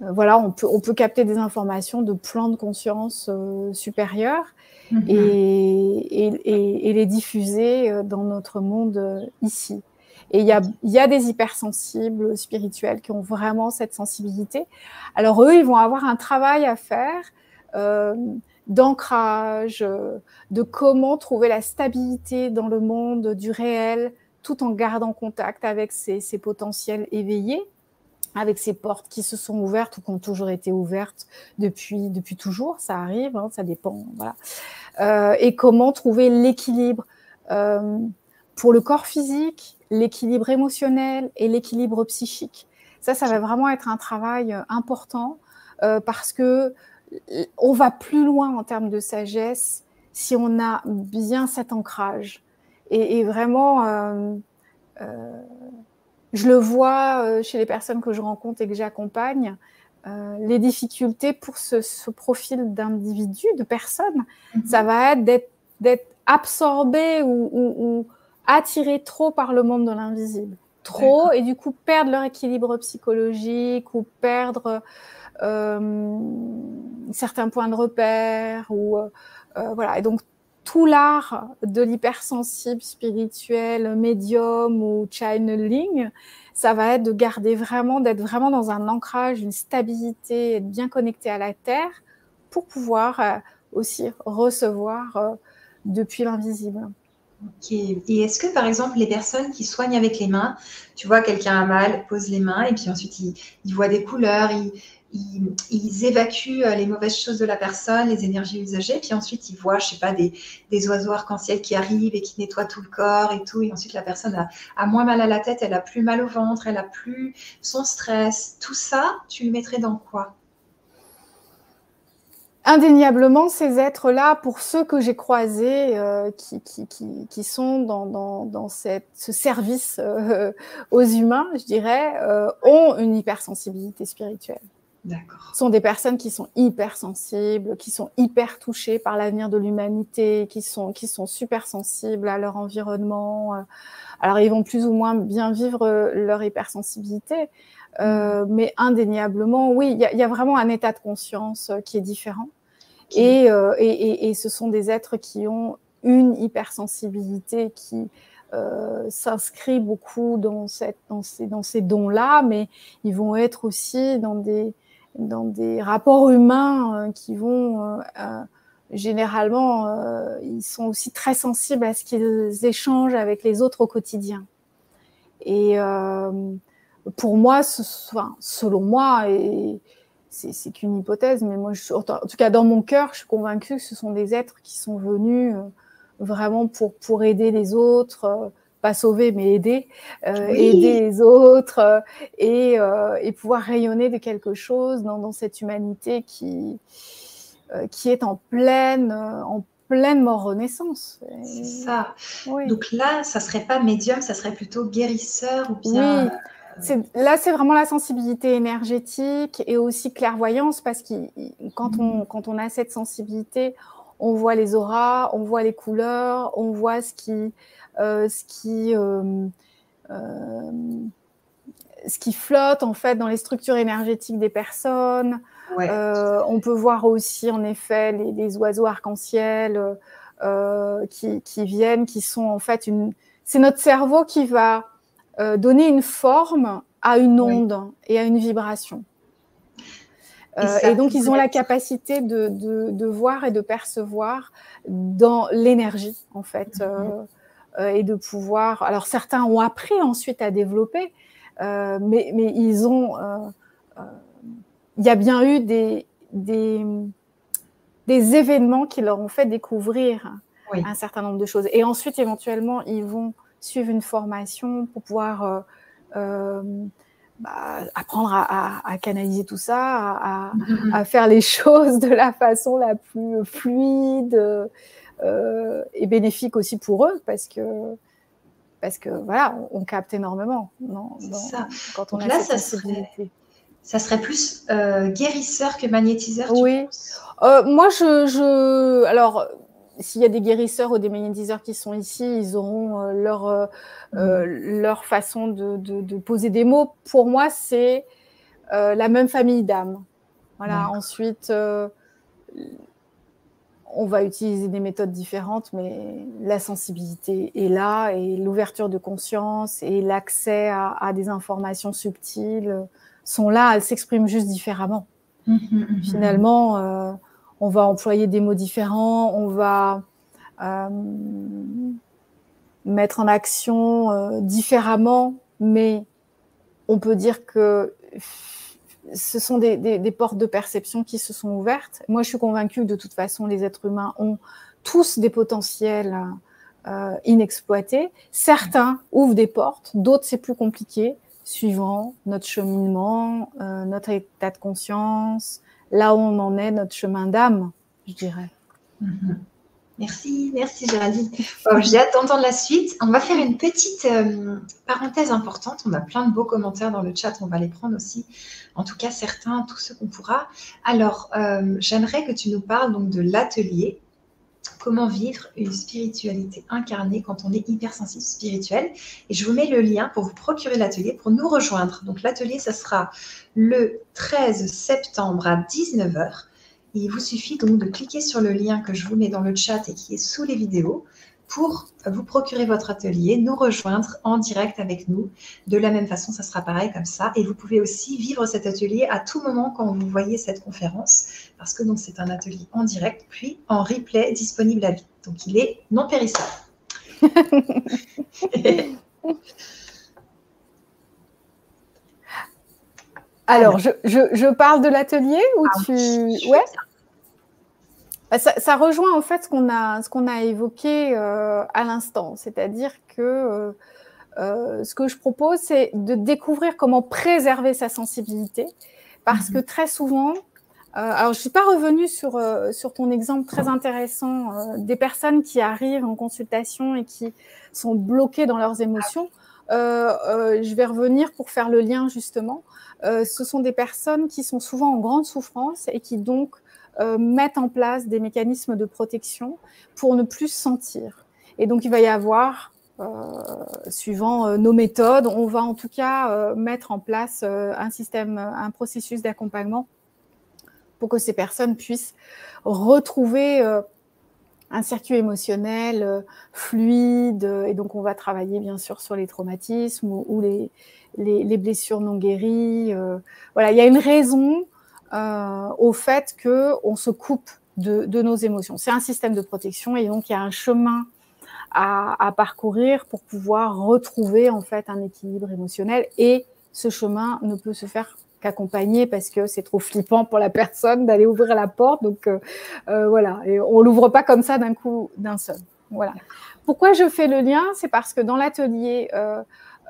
voilà, on peut, on peut capter des informations de plans de conscience supérieurs Mhm. et, les diffuser euh, dans notre monde euh, ici. Et il y a, y a, des hypersensibles spirituels qui ont vraiment cette sensibilité. Alors eux, ils vont avoir un travail à faire euh, d'ancrage, de comment trouver la stabilité dans le monde du réel, tout en gardant contact avec ces, ces potentiels éveillés avec ces portes qui se sont ouvertes ou qui ont toujours été ouvertes depuis, depuis toujours, ça arrive, hein, ça dépend. Euh, et comment trouver l'équilibre euh, pour le corps physique, l'équilibre émotionnel et l'équilibre psychique. Ça, ça va vraiment être un travail euh, important parce que on va plus loin en termes de sagesse si on a bien cet ancrage. Et vraiment, je le vois euh, chez les personnes que je rencontre et que j'accompagne, euh, les difficultés pour ce, profil d'individu, de personne, mhm. ça va être d'être absorbé ou, attiré trop par le monde de l'invisible, trop et du coup perdre leur équilibre psychologique ou perdre euh, certains points de repère ou euh, euh, voilà. Et donc tout l'art de l'hypersensible spirituel, médium ou channeling, ça va être de garder vraiment, d'être vraiment dans un ancrage, une stabilité, être bien connecté à la terre pour pouvoir aussi recevoir depuis l'invisible. Ok. Et est-ce que, par exemple, les personnes qui soignent avec les mains, tu vois, quelqu'un a mal, pose les mains, et puis ensuite, ils, il voient des couleurs, ils, ils, évacuent euh, les mauvaises choses de la personne, les énergies usagées, puis ensuite, ils voient, je sais pas, des, des oiseaux arc-en-ciel qui arrivent et qui nettoient tout le corps et tout, et ensuite, la personne a, a, moins mal à la tête, elle a plus mal au ventre, elle a plus son stress. Tout ça, tu le mettrais dans quoi? Indéniablement, ces êtres-là, pour ceux que j'ai croisés, euh, qui, qui, qui, qui, sont dans, dans, dans cette, ce service euh, *laughs* aux humains, je dirais, euh, ont une hypersensibilité spirituelle. D'accord. Ce sont des personnes qui sont hypersensibles, qui sont hyper touchées par l'avenir de l'humanité, qui sont, qui sont super sensibles à leur environnement. Alors, ils vont plus ou moins bien vivre leur hypersensibilité, euh, mais indéniablement, oui, il y, y, a vraiment un état de conscience qui est différent. Euh, et, et, et, ce sont des êtres qui ont une hypersensibilité qui euh, s'inscrit beaucoup dans, cette, dans ces, dans ces dons-là, mais ils vont être aussi dans des, dans des rapports humains euh, qui vont euh, euh généralement, ils sont aussi très sensibles à ce qu'ils échangent avec les autres au quotidien. Et pour moi, ce, enfin, selon moi, et c'est qu'une hypothèse, mais moi, je, en tout cas, dans mon cœur, je suis convaincue que ce sont des êtres qui sont venus vraiment pour, pour aider les autres, pas sauver, mais aider, euh, aider les autres et, et, pouvoir rayonner de quelque chose dans, dans cette humanité qui, qui est en pleine, en pleine mort renaissance. C'est ça. Donc là, ça serait pas médium, ça serait plutôt guérisseur ou bien. Oui là, c'est vraiment la sensibilité énergétique et aussi clairvoyance parce que quand on, quand on a cette sensibilité, on voit les auras, on voit les couleurs, on voit ce qui, euh, ce qui, euh, euh, ce qui flotte en fait dans les structures énergétiques des personnes. Ouais. on peut voir aussi en effet les, les oiseaux arc-en-ciel qui, qui, viennent, qui sont en fait une. C'est notre cerveau qui va euh, donner une forme à une onde oui. et à une vibration. Et, euh, et donc, ils ont la capacité de, de, de, voir et de percevoir dans l'énergie, en fait, mm -hmm. Euh, et de pouvoir. Alors, certains ont appris ensuite à développer, euh, mais, mais, ils ont. Euh, il y a bien eu des, des, des, événements qui leur ont fait découvrir oui. un certain nombre de choses. Et ensuite, éventuellement, ils vont suivre une formation pour pouvoir euh, bah, apprendre à, à, à, canaliser tout ça, à, mm-hmm. à, faire les *laughs* choses de la façon la plus fluide euh, et bénéfique aussi pour eux, parce que parce que voilà, on, capte énormément non, dans, ça. quand on Donc a là, ça. Serait, ça serait plus euh, guérisseur que magnétiseur. oui. Euh, moi, je, je, alors s'il y a des guérisseurs ou des magnétiseurs qui sont ici, ils auront euh, leur, euh, euh mmh. leur façon de, de, de, poser des mots. Pour moi, c'est euh, la même famille d'âmes. Voilà. Ensuite, euh, on va utiliser des méthodes différentes, mais la sensibilité est là et l'ouverture de conscience et l'accès à, à, des informations subtiles sont là. Elles s'expriment juste différemment. Mmh, mmh, Finalement on va employer des mots différents, on va euh, mettre en action euh, différemment, mais on peut dire que ce sont des, portes de perception qui se sont ouvertes. Moi, je suis convaincue de toute façon, les êtres humains ont tous des potentiels euh, inexploités. Certains ouvrent des portes, d'autres c'est plus compliqué, suivant notre cheminement, euh, notre état de conscience, là où on en est, notre chemin d'âme, je dirais. Mm-hmm. Merci, merci Géraldine. Bon, J'ai hâte d'entendre la suite. On va faire une petite euh, parenthèse importante. On a plein de beaux commentaires dans le chat, on va les prendre aussi. En tout cas, certains, tous ceux qu'on pourra. Alors, euh, j'aimerais que tu nous parles donc de l'atelier comment vivre une spiritualité incarnée quand on est hypersensible spirituel. Et je vous mets le lien pour vous procurer l'atelier, pour nous rejoindre. Donc l'atelier, ce sera le 13 septembre à 19h. Il vous suffit donc de cliquer sur le lien que je vous mets dans le chat et qui est sous les vidéos pour vous procurer votre atelier, nous rejoindre en direct avec nous. De la même façon, ça sera pareil comme ça. Et vous pouvez aussi vivre cet atelier à tout moment quand vous voyez cette conférence, parce que donc c'est un atelier en direct, puis en replay disponible à vie. Donc il est non périssable. *laughs* Alors, je, parle de l'atelier ou ah tu... Ouais. Bah, ça, rejoint en fait ce qu'on a, ce qu'on a évoqué euh, à l'instant, c'est-à-dire que euh, euh, ce que je propose, c'est de découvrir comment préserver sa sensibilité, parce que mhm. très souvent, alors je suis pas revenue sur sur ton exemple très intéressant des personnes qui arrivent en consultation et qui sont bloquées dans leurs émotions. Je vais revenir pour faire le lien justement. ce sont des personnes qui sont souvent en grande souffrance et qui donc euh, mettent en place des mécanismes de protection pour ne plus sentir. Et donc, il va y avoir, euh, suivant euh, nos méthodes, on va en tout cas mettre en place un système, un processus d'accompagnement pour que ces personnes puissent retrouver un circuit émotionnel fluide. Et donc, on va travailler bien sûr sur les traumatismes ou, les, les, les, blessures non guéries. voilà, il y a une raison euh, au fait qu'on se coupe de, nos émotions. C'est un système de protection et donc il y a un chemin à, parcourir pour pouvoir retrouver en fait un équilibre émotionnel et ce chemin ne peut se faire qu'accompagner parce que c'est trop flippant pour la personne d'aller ouvrir la porte. Donc euh, euh, voilà, et on l'ouvre pas comme ça d'un coup d'un seul. Voilà. Pourquoi je fais le lien? C'est parce que dans l'atelier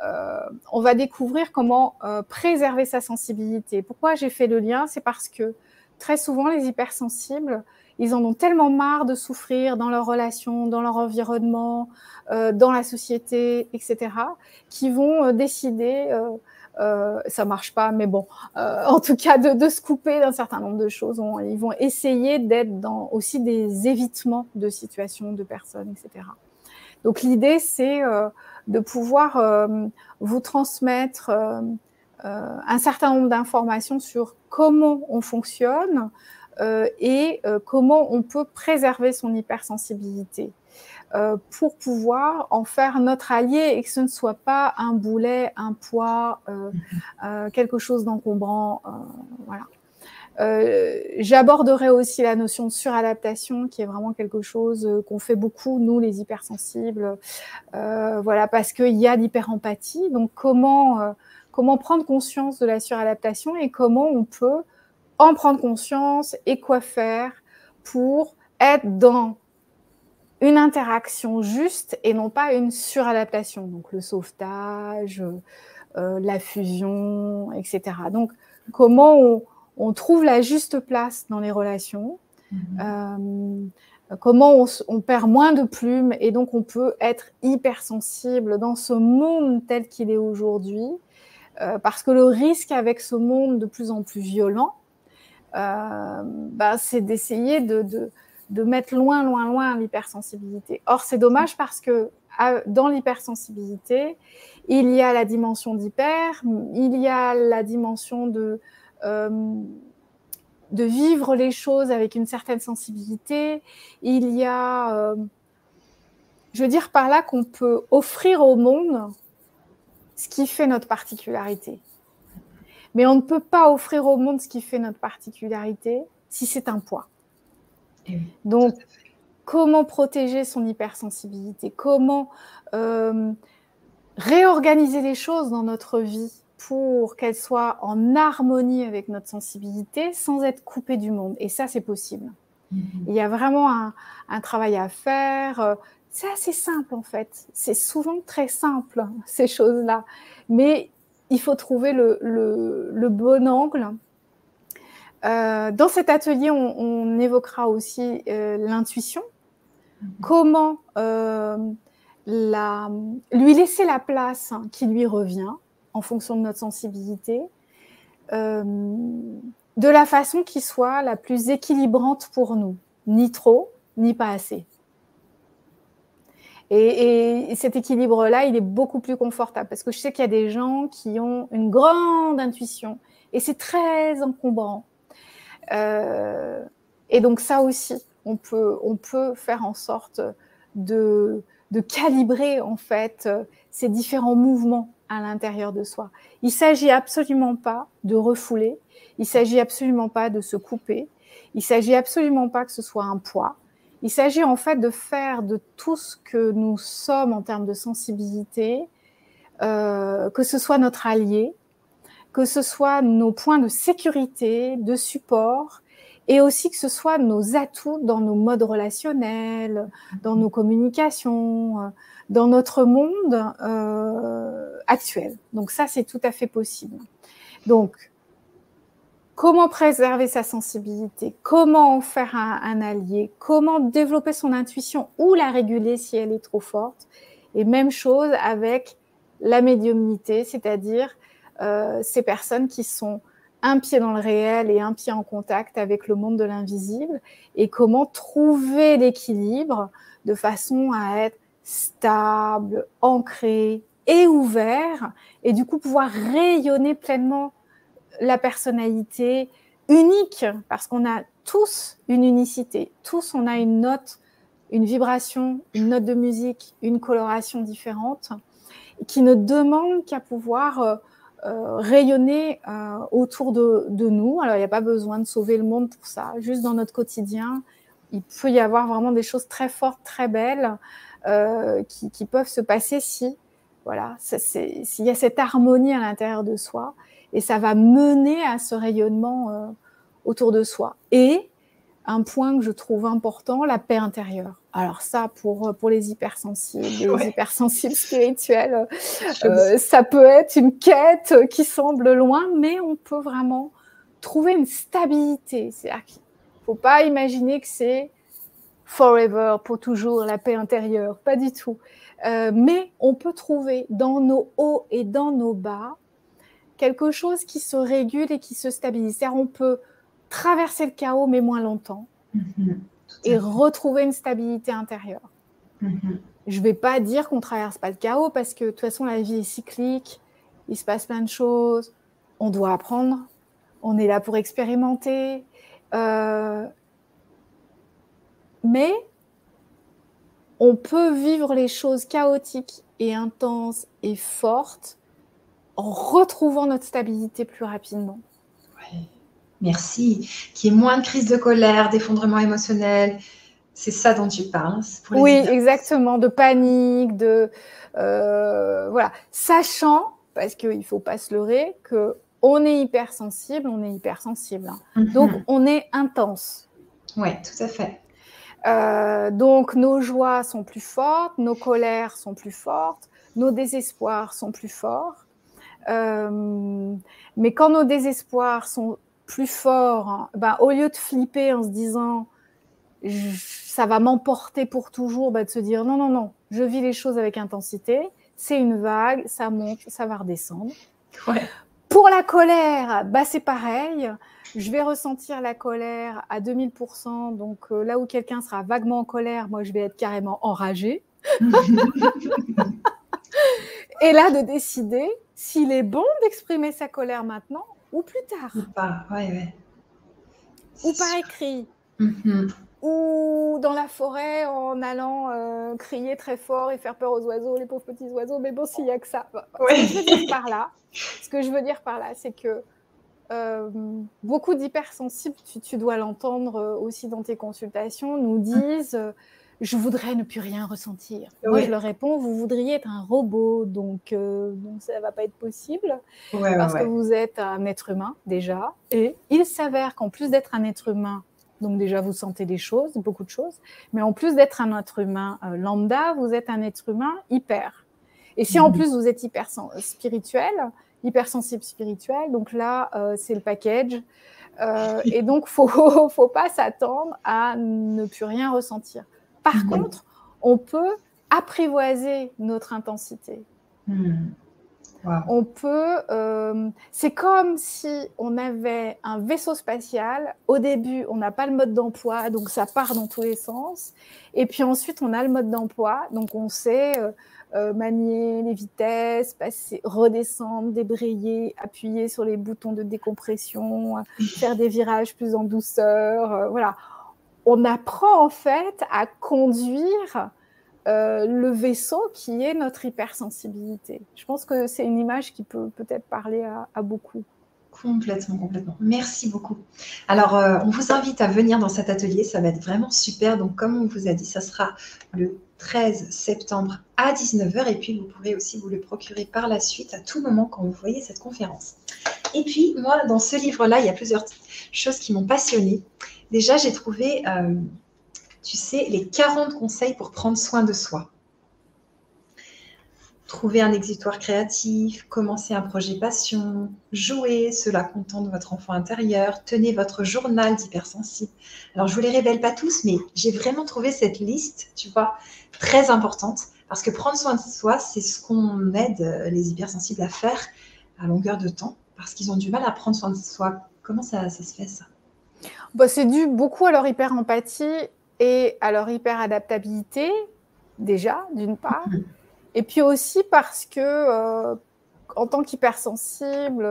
euh, on va découvrir comment euh, préserver sa sensibilité. Pourquoi j'ai fait le lien? C'est parce que très souvent, les hypersensibles, ils en ont tellement marre de souffrir dans leurs relations, dans leur environnement, euh, dans la société, etc., qu'ils vont décider, euh, ça marche pas, mais bon, en tout cas, de, se couper d'un certain nombre de choses. ils vont essayer d'être dans aussi des évitements de situations, de personnes, etc. Donc l'idée, c'est de pouvoir euh, vous transmettre euh, euh, un certain nombre d'informations sur comment on fonctionne et comment on peut préserver son hypersensibilité. Pour pouvoir en faire notre allié et que ce ne soit pas un boulet, un poids, quelque chose d'encombrant. voilà. Euh, j'aborderai aussi la notion de suradaptation, qui est vraiment quelque chose euh, qu'on fait beaucoup, nous, les hypersensibles, euh, voilà, parce qu'il y a l'hyperempathie. Donc, comment, comment prendre conscience de la suradaptation et comment on peut en prendre conscience et quoi faire pour être dans une interaction juste et non pas une suradaptation. Donc, le sauvetage, la fusion, etc. Donc, comment on on trouve la juste place dans les relations, mhm. euh, comment on, perd moins de plumes et donc on peut être hypersensible dans ce monde tel qu'il est aujourd'hui, euh, parce que le risque avec ce monde de plus en plus violent, euh, bah, c'est d'essayer de, mettre loin, loin, loin l'hypersensibilité. Or, c'est dommage parce que dans l'hypersensibilité, il y a la dimension d'hyper, il y a la dimension de euh, de vivre les choses avec une certaine sensibilité. Il y a, euh, je veux dire par là qu'on peut offrir au monde ce qui fait notre particularité. Mais on ne peut pas offrir au monde ce qui fait notre particularité si c'est un poids. Eh Donc, comment protéger son hypersensibilité? Comment euh, réorganiser les choses dans notre vie pour qu'elle soit en harmonie avec notre sensibilité sans être coupée du monde? Et ça, c'est possible. Mhm. Il y a vraiment un, travail à faire. Euh, c'est assez simple en fait. C'est souvent très simple, *laughs* ces choses-là. Mais il faut trouver le, bon angle. Euh, dans cet atelier, on, évoquera aussi euh, l'intuition. Mhm. Comment la, lui laisser la place qui lui revient en fonction de notre sensibilité, euh, de la façon qui soit la plus équilibrante pour nous, ni trop, ni pas assez. Et, cet équilibre-là, il est beaucoup plus confortable parce que je sais qu'il y a des gens qui ont une grande intuition et c'est très encombrant. Euh, et donc ça aussi, on peut, on peut faire en sorte de, de calibrer en fait ces différents mouvements à l'intérieur de soi. Il s'agit absolument pas de refouler, il s'agit absolument pas de se couper, il s'agit absolument pas que ce soit un poids. Il s'agit en fait de faire de tout ce que nous sommes en termes de sensibilité, euh, que ce soit notre allié, que ce soit nos points de sécurité, de support, et aussi que ce soit nos atouts dans nos modes relationnels, dans nos communications, euh, dans notre monde euh, actuel. Donc ça, c'est tout à fait possible. Donc, comment préserver sa sensibilité, comment en faire un, allié, comment développer son intuition ou la réguler si elle est trop forte? Et même chose avec la médiumnité, c'est-à-dire euh, ces personnes qui sont un pied dans le réel et un pied en contact avec le monde de l'invisible, et comment trouver l'équilibre de façon à être stable, ancré et ouvert, et du coup pouvoir rayonner pleinement la personnalité unique, parce qu'on a tous une unicité, tous on a une note, une vibration, une note de musique, une coloration différente, qui ne demande qu'à pouvoir euh, euh, rayonner euh, autour de, nous. Alors il n'y a pas besoin de sauver le monde pour ça, juste dans notre quotidien, il peut y avoir vraiment des choses très fortes, très belles, qui, qui, peuvent se passer si, voilà, s'il y a cette harmonie à l'intérieur de soi et ça va mener à ce rayonnement euh, autour de soi. Et un point que je trouve important, la paix intérieure. Alors ça, pour, pour les hypersensibles, les hypersensibles *laughs* spirituels, euh, ça peut être une quête qui semble loin, mais on peut vraiment trouver une stabilité. C'est-à-dire qu'il ne faut pas imaginer que c'est forever, pour toujours, la paix intérieure. Pas du tout. Euh, mais on peut trouver dans nos hauts et dans nos bas quelque chose qui se régule et qui se stabilise. C'est-à-dire on peut traverser le chaos, mais moins longtemps, mhm. Et retrouver une stabilité intérieure. Mhm. Je ne vais pas dire qu'on ne traverse pas le chaos, parce que de toute façon, la vie est cyclique, il se passe plein de choses, on doit apprendre, on est là pour expérimenter. Euh, mais on peut vivre les choses chaotiques et intenses et fortes en retrouvant notre stabilité plus rapidement. Oui, merci. Qu'il y ait moins de crise de colère, d'effondrement émotionnel. C'est ça dont tu parles. Oui, exactement, de panique, de euh, voilà, sachant parce qu'il ne faut pas se leurrer que on est hypersensible, on est hypersensible. Hein. Mhm. Donc on est intense. Oui, tout à fait. Euh, donc nos joies sont plus fortes, nos colères sont plus fortes, nos désespoirs sont plus forts. Euh, mais quand nos désespoirs sont plus forts, bah, au lieu de flipper en se disant ça va m'emporter pour toujours, bah, de se dire non, non, non, je vis les choses avec intensité, c'est une vague, ça monte, ça va redescendre. Pour la colère, bah, c'est pareil. Je vais ressentir la colère à 2000%. Donc euh, là où quelqu'un sera vaguement en colère, moi, je vais être carrément enragée. *laughs* Et là, de décider s'il est bon d'exprimer sa colère maintenant ou plus tard. Ou pas, ouais, ouais. Ou par écrit. Mm-hmm. Ou dans la forêt en allant euh, crier très fort et faire peur aux oiseaux, les pauvres petits oiseaux. Mais bon, s'il n'y a que ça. Ce que je veux dire par là, *laughs* ce que je veux dire par là, c'est que euh, beaucoup d'hypersensibles, tu, tu, dois l'entendre euh, aussi dans tes consultations, nous disent je voudrais ne plus rien ressentir. Moi, je leur réponds, vous voudriez être un robot, donc, euh, donc ça ne va pas être possible, parce que vous êtes un être humain déjà, et il s'avère qu'en plus d'être un être humain, donc déjà vous sentez des choses, beaucoup de choses, mais en plus d'être un être humain euh, lambda, vous êtes un être humain hyper. Et si en mhm. plus vous êtes hyper spirituel, hypersensible spirituel, donc là, euh, c'est le package. *laughs* et donc, faut, faut pas s'attendre à ne plus rien ressentir. Par mhm. contre, on peut apprivoiser notre intensité. Mhm. On peut. Euh, c'est comme si on avait un vaisseau spatial. Au début, on n'a pas le mode d'emploi, donc ça part dans tous les sens. Et puis ensuite, on a le mode d'emploi, donc on sait euh, euh, manier les vitesses, passer, redescendre, débrayer, appuyer sur les boutons de décompression, *laughs* faire des virages plus en douceur. voilà. On apprend en fait à conduire euh, le vaisseau qui est notre hypersensibilité. Je pense que c'est une image qui peut peut-être parler à, beaucoup. Complètement, complètement. Merci beaucoup. Alors, euh, on vous invite à venir dans cet atelier, ça va être vraiment super. Donc, comme on vous a dit, ça sera le 13 septembre à 19h et puis vous pourrez aussi vous le procurer par la suite à tout moment quand vous voyez cette conférence. Et puis, moi, dans ce livre-là, il y a plusieurs choses qui m'ont passionnée. Déjà, j'ai trouvé euh, tu sais, les 40 conseils pour prendre soin de soi. Trouver un exutoire créatif, commencer un projet passion, jouer, cela contente votre enfant intérieur, tenez votre journal d'hypersensible. Alors, je ne vous les révèle pas tous, mais j'ai vraiment trouvé cette liste, tu vois, très importante, parce que prendre soin de soi, c'est ce qu'on aide les hypersensibles à faire à longueur de temps, parce qu'ils ont du mal à prendre soin de soi. Comment ça, se fait, ça? Bah, C'est dû beaucoup à leur hyper-empathie et à leur hyper-adaptabilité, déjà, d'une part, mhm. et puis aussi parce que, euh, en tant qu'hypersensible,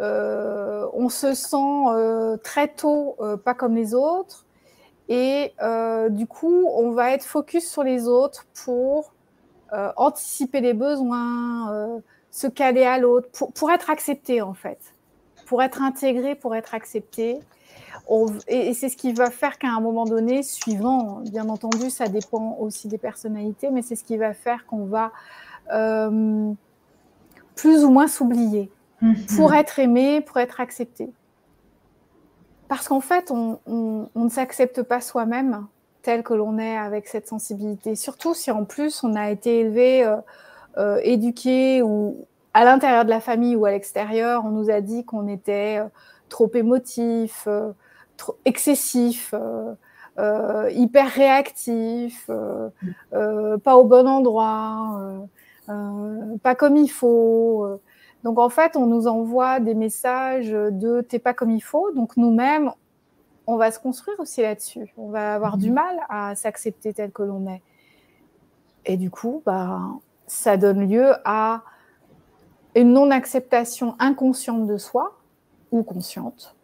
euh, on se sent euh, très tôt pas comme les autres, et du coup, on va être focus sur les autres pour anticiper les besoins, se caler à l'autre, pour, pour être accepté, en fait, pour être intégré, pour être accepté et, c'est ce qui va faire qu'à un moment donné, suivant, bien entendu, ça dépend aussi des personnalités, mais c'est ce qui va faire qu'on va euh, plus ou moins s'oublier mhm. pour être aimé, pour être accepté. Parce qu'en fait, on, ne s'accepte pas soi-même tel que l'on est avec cette sensibilité. Surtout si en plus on a été élevé, euh, euh, éduqué ou à l'intérieur de la famille ou à l'extérieur, on nous a dit qu'on était trop émotif, excessif, euh, euh, hyper réactif, euh, pas au bon endroit, pas comme il faut. Donc en fait, on nous envoie des messages de t'es pas comme il faut. Donc nous-mêmes, on va se construire aussi là-dessus. On va avoir du mhm. mal à s'accepter tel que l'on est. Et du coup, bah, ça donne lieu à une non-acceptation inconsciente de soi ou consciente,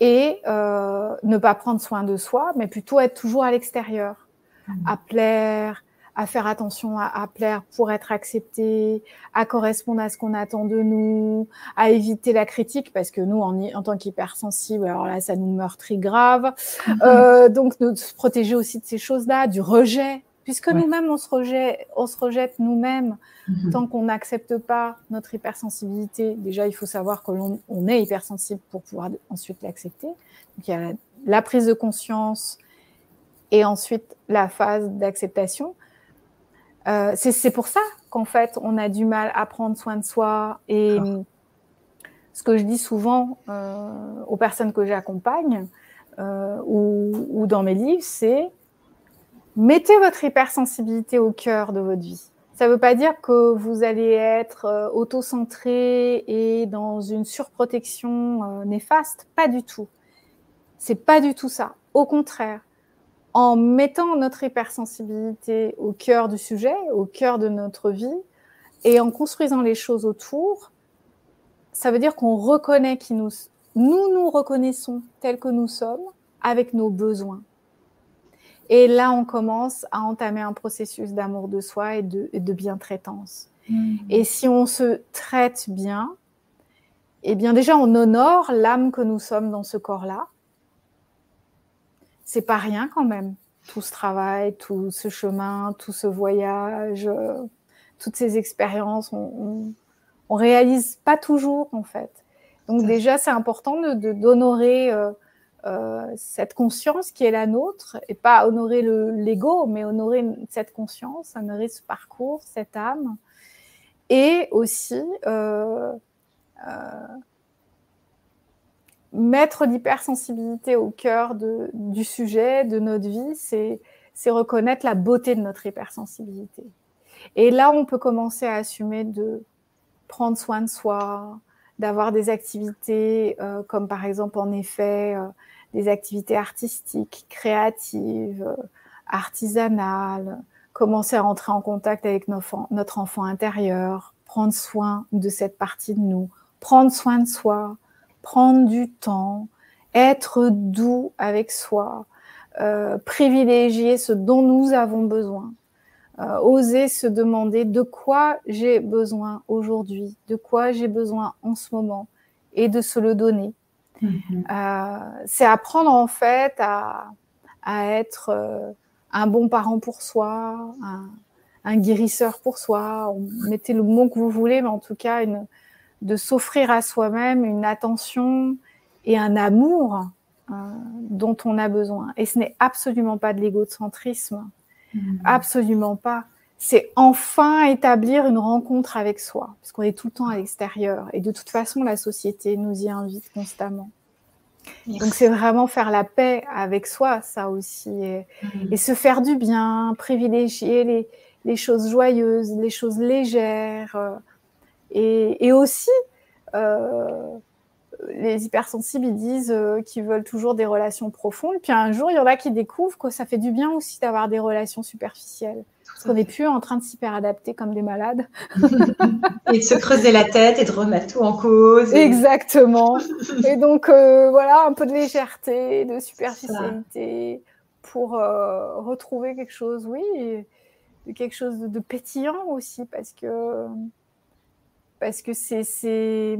et euh, ne pas prendre soin de soi, mais plutôt être toujours à l'extérieur, mmh. à plaire, à faire attention à, plaire pour être accepté, à correspondre à ce qu'on attend de nous, à éviter la critique, parce que nous, en, en tant qu'hypersensibles, alors là, ça nous meurtrit grave. Mmh. Euh, donc, de se protéger aussi de ces choses-là, du rejet, puisque nous-mêmes, on se rejette, on se rejette nous-mêmes mhm. tant qu'on n'accepte pas notre hypersensibilité. Déjà, il faut savoir que l'on on est hypersensible pour pouvoir ensuite l'accepter. Donc, il y a la, prise de conscience et ensuite la phase d'acceptation. Euh, c'est pour ça qu'en fait, on a du mal à prendre soin de soi. Et ce que je dis souvent euh, aux personnes que j'accompagne euh, ou, ou dans mes livres, c'est mettez votre hypersensibilité au cœur de votre vie. Ça ne veut pas dire que vous allez être euh, auto-centré et dans une surprotection euh, néfaste. Pas du tout. C'est pas du tout ça. Au contraire, en mettant notre hypersensibilité au cœur du sujet, au cœur de notre vie, et en construisant les choses autour, ça veut dire qu'on reconnaît qui nous, nous nous reconnaissons tels que nous sommes avec nos besoins, et là, on commence à entamer un processus d'amour de soi et de, de bien-traitance. Mm. Et si on se traite bien, eh bien déjà, on honore l'âme que nous sommes dans ce corps-là. C'est pas rien quand même, tout ce travail, tout ce chemin, tout ce voyage, euh, toutes ces expériences, on, on, réalise pas toujours en fait. Donc déjà, c'est important de d'honorer euh, cette conscience qui est la nôtre, et pas honorer l'ego, mais honorer cette conscience, honorer ce parcours, cette âme, et aussi euh, euh, mettre l'hypersensibilité au cœur du sujet, de notre vie, c'est reconnaître la beauté de notre hypersensibilité. Et là, on peut commencer à assumer de prendre soin de soi, d'avoir des activités comme par exemple en effet des activités artistiques, créatives, artisanales, commencer à rentrer en contact avec notre enfant intérieur, prendre soin de cette partie de nous, prendre soin de soi, prendre du temps, être doux avec soi, euh, privilégier ce dont nous avons besoin, euh, oser se demander de quoi j'ai besoin aujourd'hui, de quoi j'ai besoin en ce moment, et de se le donner. Mm-hmm. Euh, c'est apprendre en fait à, être un bon parent pour soi, un, guérisseur pour soi, mettez le mot que vous voulez, mais en tout cas une, de s'offrir à soi-même une attention et un amour euh, dont on a besoin. Et ce n'est absolument pas de l'égocentrisme, mmh. absolument pas. C'est enfin établir une rencontre avec soi, parce qu'on est tout le temps à l'extérieur. Et de toute façon, la société nous y invite constamment. Donc c'est vraiment faire la paix avec soi, ça aussi, et, mmh. se faire du bien, privilégier les, choses joyeuses, les choses légères, euh, et, aussi, euh, les hypersensibles, ils disent euh, qu'ils veulent toujours des relations profondes. Puis un jour, il y en a qui découvrent que ça fait du bien aussi d'avoir des relations superficielles. Parce qu'on n'est plus en train de s'hyper adapter comme des malades. *laughs* et de se creuser la tête et de remettre tout en cause. Exactement. *laughs* et donc, euh, voilà, un peu de légèreté, de superficialité pour retrouver quelque chose, oui, quelque chose de pétillant aussi, parce que parce que c'est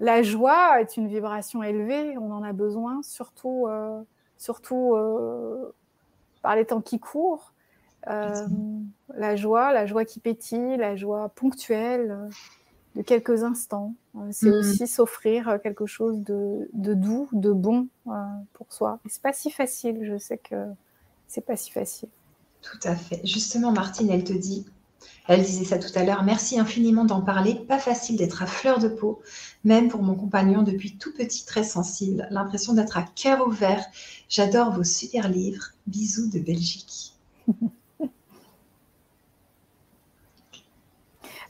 la joie est une vibration élevée, on en a besoin, surtout, euh, surtout euh, par les temps qui courent. Euh, la joie, la joie qui pétille, la joie ponctuelle de quelques instants. C'est mm-hmm. aussi s'offrir quelque chose de, de, doux, de bon pour soi. Et c'est pas si facile, je sais que c'est pas si facile. Tout à fait. Justement, Martine, elle te dit elle disait ça tout à l'heure. Merci infiniment d'en parler. Pas facile d'être à fleur de peau, même pour mon compagnon depuis tout petit, très sensible. L'impression d'être à cœur ouvert. J'adore vos super livres. Bisous de Belgique. *laughs*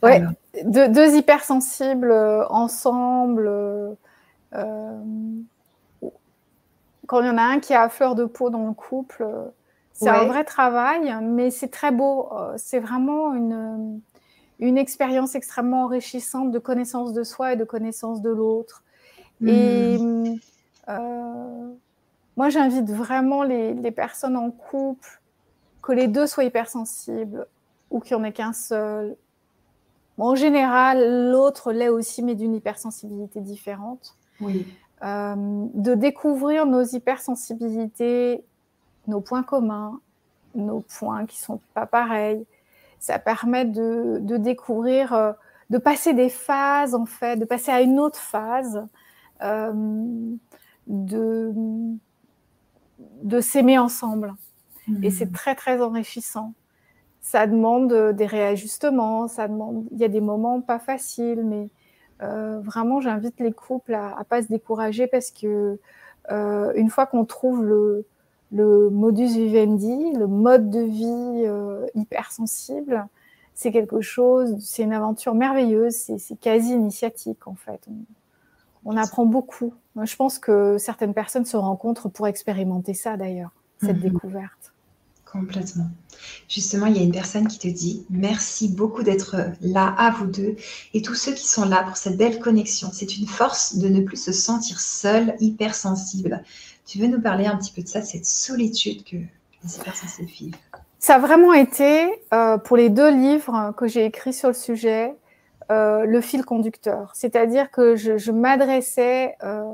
ouais, deux, hypersensibles euh, ensemble. Euh, euh, quand il y en a un qui est à fleur de peau dans le couple c'est un vrai travail, mais c'est très beau. C'est vraiment une, une expérience extrêmement enrichissante de connaissance de soi et de connaissance de l'autre. Et hmm. euh, moi, j'invite vraiment les, les, personnes en couple, que les deux soient hypersensibles ou qu'il n'y en ait qu'un seul. En général, l'autre l'est aussi, mais d'une hypersensibilité différente. Oui. Euh, de découvrir nos hypersensibilités nos points communs, nos points qui sont pas pareils. Ça permet de, découvrir, euh, de passer des phases en fait, de passer à une autre phase, euh, de, de s'aimer ensemble. Et c'est très très enrichissant. Ça demande des réajustements, ça demande. Il y a des moments pas faciles, mais euh, vraiment j'invite les couples à, à pas se décourager parce que une fois qu'on trouve le, le modus vivendi, le mode de vie euh, hypersensible, c'est quelque chose, c'est une aventure merveilleuse, c'est quasi initiatique en fait. On, apprend beaucoup. je pense que certaines personnes se rencontrent pour expérimenter ça d'ailleurs, cette mhm. découverte. Complètement. Justement, il y a une personne qui te dit merci beaucoup d'être là à vous deux et tous ceux qui sont là pour cette belle connexion. C'est une force de ne plus se sentir seul, hypersensible. Tu veux nous parler un petit peu de ça, cette solitude que les hypersensibles vivent? Ça a vraiment été, euh, pour les deux livres que j'ai écrits sur le sujet, euh, le fil conducteur. C'est-à-dire que je, m'adressais euh,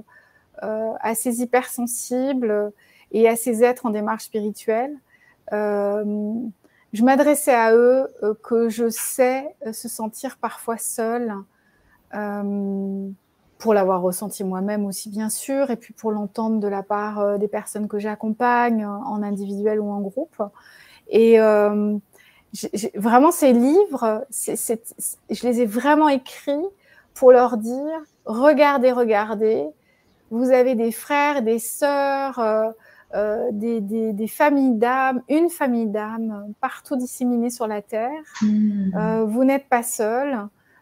à ces hypersensibles et à ces êtres en démarche spirituelle. Je m'adressais à eux que je sais se sentir parfois seuls pour l'avoir ressenti moi-même aussi bien sûr, et puis pour l'entendre de la part euh, des personnes que j'accompagne euh, en individuel ou en groupe. Et euh, vraiment ces livres, je les ai vraiment écrits pour leur dire regardez, regardez, vous avez des frères, des sœurs, euh, des, des, des, familles d'âmes, une famille d'âmes partout disséminées sur la terre. Hmm. vous n'êtes pas seul.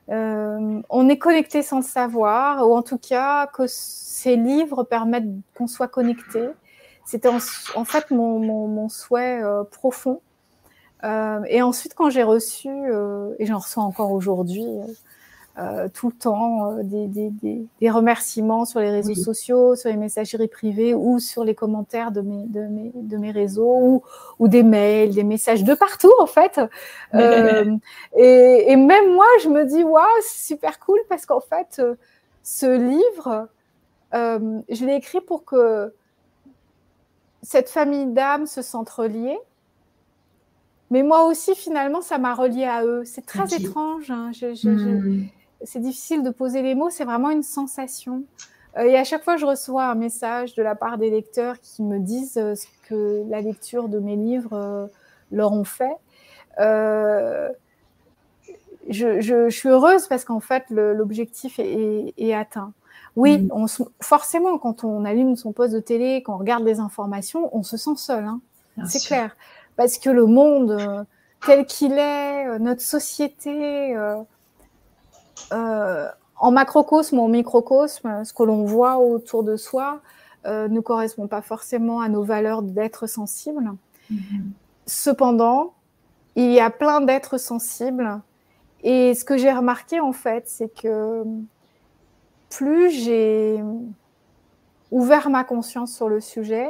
on est connecté sans le savoir, ou en tout cas que ces livres permettent qu'on soit connecté. C'était en, fait mon, souhait profond. et ensuite, quand j'ai reçu, et j'en reçois encore aujourd'hui, euh, tout le temps euh, des, des, des, des, remerciements sur les réseaux sociaux, sur les messageries privées ou sur les commentaires de mes, de mes, de mes réseaux ou, ou des mails, des messages de partout en fait. *laughs* Euh, et, et, même moi, je me dis, waouh, c'est super cool parce qu'en fait, ce livre, je l'ai écrit pour que cette famille d'âmes se sente reliée. Mais moi aussi, finalement, ça m'a relié à eux. C'est très étrange. Hein. Je, je, hmm c'est difficile de poser les mots, c'est vraiment une sensation. Euh, et à chaque fois, je reçois un message de la part des lecteurs qui me disent euh, ce que la lecture de mes livres euh, leur ont fait. Je, suis heureuse parce qu'en fait, l'objectif est, atteint. Oui, mm. on, forcément, quand on allume son poste de télé, quand on regarde les informations, on se sent seul. Hein. C'est clair. Parce que le monde tel qu'il est, notre société, euh, en macrocosme ou en microcosme, ce que l'on voit autour de soi euh, ne correspond pas forcément à nos valeurs d'être sensible. Mm-hmm. Cependant, il y a plein d'êtres sensibles. Et ce que j'ai remarqué, en fait, c'est que plus j'ai ouvert ma conscience sur le sujet,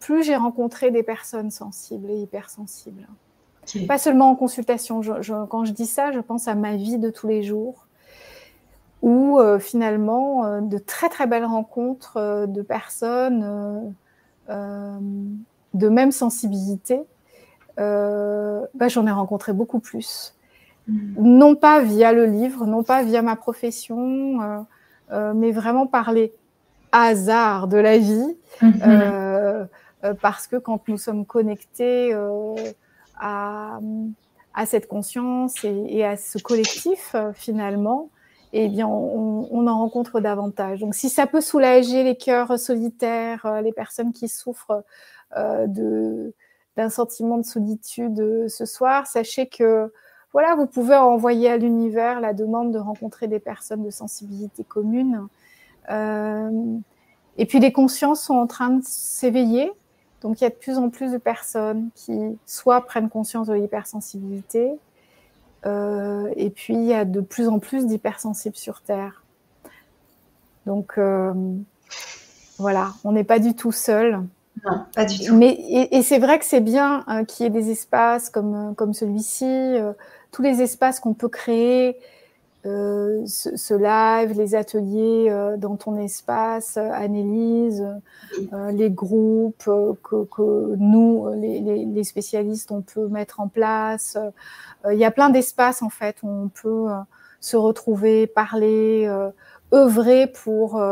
plus j'ai rencontré des personnes sensibles et hypersensibles. Pas seulement en consultation. quand je dis ça, je pense à ma vie de tous les jours où euh, finalement euh, de très très belles rencontres euh, de personnes de même sensibilité, bah, j'en ai rencontré beaucoup plus. Mm. Non pas via le livre, non pas via ma profession, mais vraiment par les hasards de la vie. Mm-hmm. parce que quand nous sommes connectés à, à, cette conscience et, et à ce collectif, finalement, eh bien, on, en rencontre davantage. Donc, si ça peut soulager les cœurs solitaires, euh, les personnes qui souffrent euh, d'un sentiment de solitude euh, ce soir, sachez que voilà, vous pouvez envoyer à l'univers la demande de rencontrer des personnes de sensibilité commune. et puis, les consciences sont en train de s'éveiller. Donc, il y a de plus en plus de personnes qui soit prennent conscience de l'hypersensibilité, euh, et puis, il y a de plus en plus d'hypersensibles sur Terre. Donc, euh, voilà, on n'est pas du tout seul. Non, pas du tout. Mais, et, c'est vrai que c'est bien euh, qu'il y ait des espaces comme, comme celui-ci, tous les espaces qu'on peut créer, ce, live, les ateliers dans ton espace, Annelise, les groupes que, que nous, les, les, spécialistes, on peut mettre en place, euh, il y a plein d'espaces en fait où on peut euh, se retrouver, parler, euh, œuvrer pour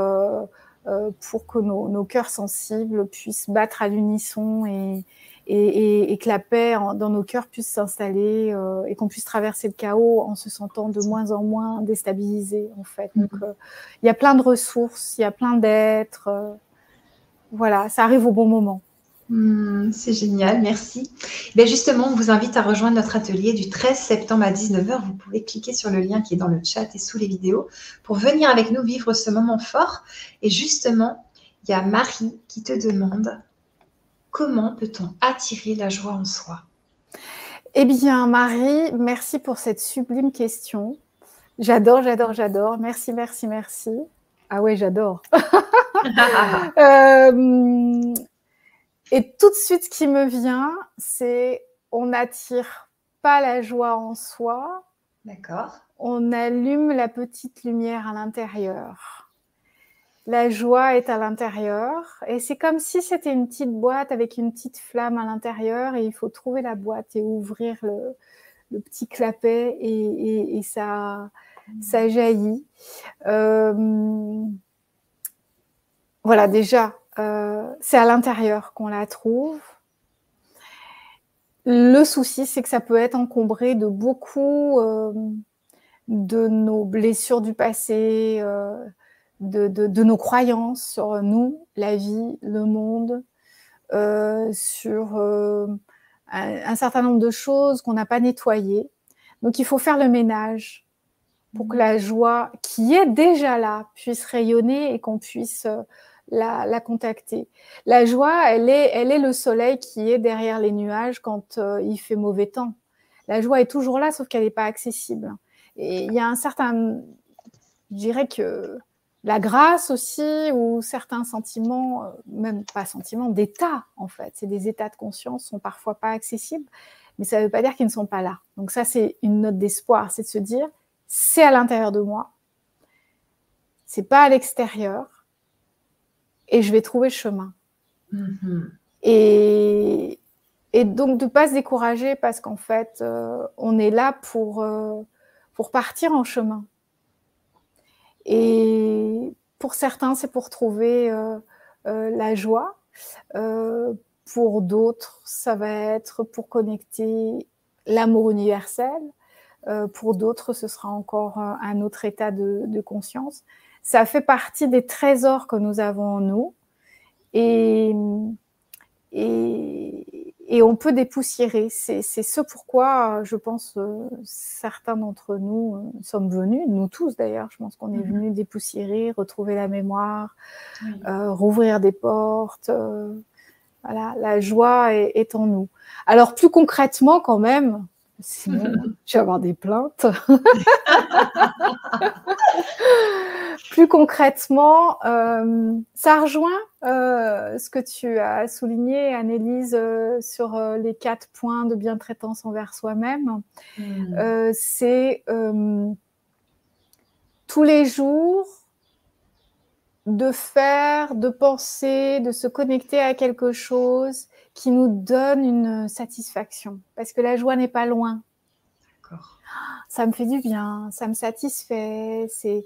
pour que nos, nos, cœurs sensibles puissent battre à l'unisson et, et, et, que la paix dans nos cœurs puisse s'installer et qu'on puisse traverser le chaos en se sentant de moins en moins déstabilisé en fait. Donc mm-hmm. il y a plein de ressources, il y a plein d'êtres. voilà, ça arrive au bon moment. Hmm, c'est génial, merci. Ben justement, on vous invite à rejoindre notre atelier du 13 septembre à 19h. Vous pouvez cliquer sur le lien qui est dans le chat et sous les vidéos pour venir avec nous vivre ce moment fort. Et justement, il y a Marie qui te demande comment peut-on attirer la joie en soi? Eh bien, Marie, merci pour cette sublime question. J'adore, j'adore, j'adore. Merci, merci, merci. Ah ouais, j'adore. *laughs* euh, et tout de suite, ce qui me vient, c'est on n'attire pas la joie en soi. D'accord. On allume la petite lumière à l'intérieur. La joie est à l'intérieur et c'est comme si c'était une petite boîte avec une petite flamme à l'intérieur et il faut trouver la boîte et ouvrir le, petit clapet et, ça, jaillit. Euh, voilà, déjà, euh, c'est à l'intérieur qu'on la trouve. Le souci, c'est que ça peut être encombré de beaucoup euh, de nos blessures du passé, euh, de, nos croyances sur nous, la vie, le monde, sur un, certain nombre de choses qu'on n'a pas nettoyées. Donc il faut faire le ménage pour que la joie qui est déjà là puisse rayonner et qu'on puisse euh, la, contacter. La joie, elle est, elle est le soleil qui est derrière les nuages quand euh, il fait mauvais temps. La joie est toujours là, sauf qu'elle n'est pas accessible. Et il y a un certain, je dirais que la grâce aussi, ou certains sentiments, euh, même pas sentiments, d'état en fait, c'est des états de conscience sont parfois pas accessibles, mais ça ne veut pas dire qu'ils ne sont pas là. Donc ça, c'est une note d'espoir, c'est de se dire, c'est à l'intérieur de moi, c'est pas à l'extérieur, et je vais trouver le chemin. Mm-hmm. Et, et, donc de pas se décourager parce qu'en fait, euh, on est là pour, euh, pour partir en chemin. Et pour certains, c'est pour trouver euh, la joie. pour d'autres, ça va être pour connecter l'amour universel. Euh, pour d'autres, ce sera encore un autre état de, conscience. Ça fait partie des trésors que nous avons en nous et, et, on peut dépoussiérer. C'est ce pourquoi, je pense, euh, certains d'entre nous euh, sommes venus, nous tous d'ailleurs, je pense qu'on est mm-hmm. venus dépoussiérer, retrouver la mémoire, rouvrir des portes. voilà, la joie est en nous. Alors plus concrètement quand même, Sinon, *laughs* je vais avoir des plaintes. *laughs* Plus concrètement, euh, ça rejoint euh, ce que tu as souligné, Annelise, euh, sur les quatre points de bien-traitance envers soi-même. Hmm. C'est tous les jours de faire, de penser, de se connecter à quelque chose qui nous donne une satisfaction. Parce que la joie n'est pas loin. D'accord. Ça me fait du bien, ça me satisfait, c'est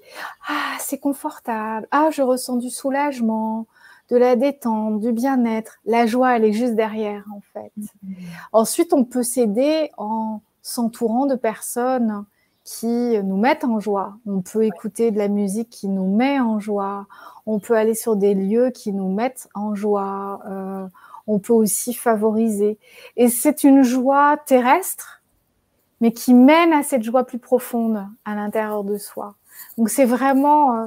ah, c'est confortable. Ah, je ressens du soulagement, de la détente, du bien-être. La joie, elle est juste derrière, en fait. Mm-hmm. Ensuite, on peut s'aider en s'entourant de personnes qui nous mettent en joie. On peut écouter de la musique qui nous met en joie. On peut aller sur des lieux qui nous mettent en joie. Euh, on peut aussi favoriser. Et c'est une joie terrestre, mais qui mène à cette joie plus profonde à l'intérieur de soi. Donc c'est vraiment, euh,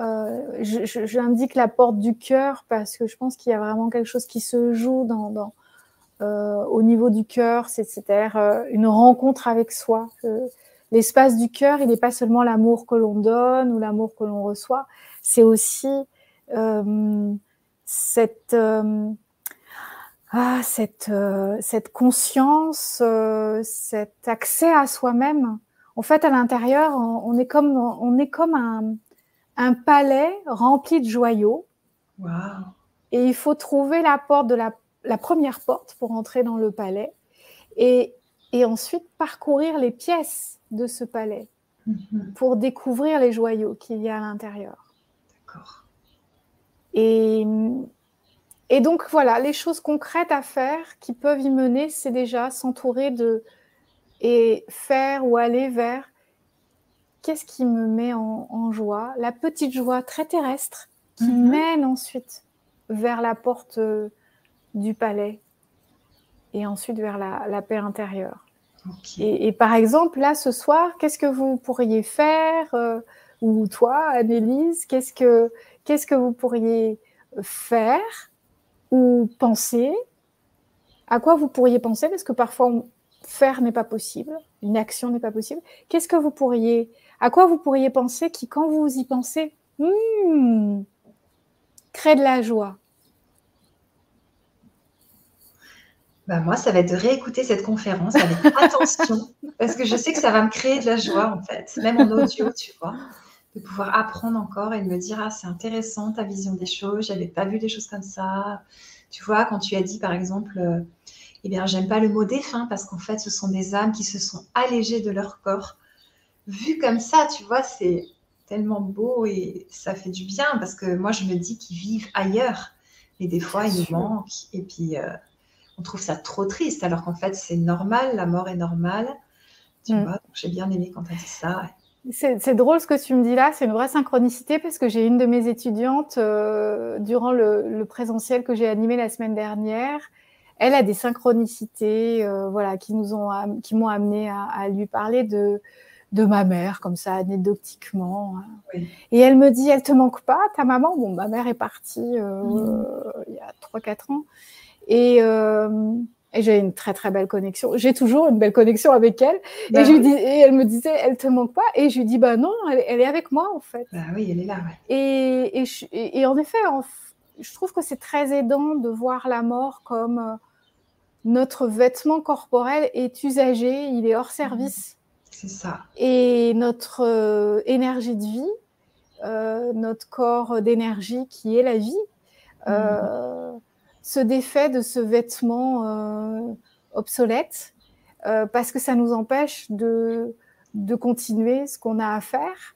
euh, j'indique la porte du cœur parce que je pense qu'il y a vraiment quelque chose qui se joue dans, euh, au niveau du cœur, c'est-à-dire une rencontre avec soi. L'espace du cœur, il n'est pas seulement l'amour que l'on donne ou l'amour que l'on reçoit, c'est aussi cette ah, cette, euh, cette conscience, euh, cet accès à soi-même. En fait, à l'intérieur, on, est comme, on est comme un, un palais rempli de joyaux. Wow. Et il faut trouver la porte de la, la, première porte pour entrer dans le palais et, et ensuite parcourir les pièces de ce palais mm-hmm. pour découvrir les joyaux qu'il y a à l'intérieur. D'accord. Et et donc voilà, les choses concrètes à faire qui peuvent y mener, c'est déjà s'entourer de et faire ou aller vers qu'est-ce qui me met en, joie, la petite joie très terrestre qui mhm. mène ensuite vers la porte euh, du palais et ensuite vers la, paix intérieure. Et, par exemple, là, ce soir, qu'est-ce que vous pourriez faire euh, Ou toi, Annelise, qu'est-ce que, qu'est-ce que vous pourriez faire ou penser à quoi vous pourriez penser, parce que parfois faire n'est pas possible, une action n'est pas possible. Qu'est-ce que vous pourriez, à quoi vous pourriez penser qui, quand vous y pensez, hmm, crée de la joie? Bah moi, ça va être de réécouter cette conférence avec *laughs* attention, parce que je sais que ça va me créer de la joie, en fait, même en audio, tu vois, de pouvoir apprendre encore et de me dire, ah, c'est intéressant ta vision des choses, j'avais pas vu des choses comme ça. Tu vois, quand tu as dit, par exemple, euh, eh bien, j'aime pas le mot défunt parce qu'en fait, ce sont des âmes qui se sont allégées de leur corps. Vu comme ça, tu vois, c'est tellement beau et ça fait du bien parce que moi, je me dis qu'ils vivent ailleurs. Et des fois, ils nous manquent. Et puis, euh, on trouve ça trop triste alors qu'en fait, c'est normal, la mort est normale. Tu mm. vois, j'ai bien aimé quand tu as dit ça. C'est drôle ce que tu me dis là, c'est une vraie synchronicité parce que j'ai une de mes étudiantes euh, durant le, présentiel que j'ai animé la semaine dernière. Elle a des synchronicités, euh, voilà, qui nous ont, qui m'ont amené à, lui parler de de ma mère, comme ça, anecdotiquement. Hein. Et elle me dit, elle te manque pas, ta maman? Bon, ma mère est partie euh, mmh. il y a 3-4 ans. Et, j'ai une très très belle connexion. J'ai toujours une belle connexion avec elle. et, bah dis, et elle me disait, elle te manque pas? Et je lui dis, bah non, elle, est avec moi en fait. Bah oui, elle est là. Et, et, en effet, je trouve que c'est très aidant de voir la mort comme euh, notre vêtement corporel est usagé, il est hors mmh. service. C'est ça. Et notre euh, énergie de vie, euh, notre corps d'énergie qui est la vie, mmh se défait de ce vêtement euh, obsolète euh, parce que ça nous empêche de, de continuer ce qu'on a à faire.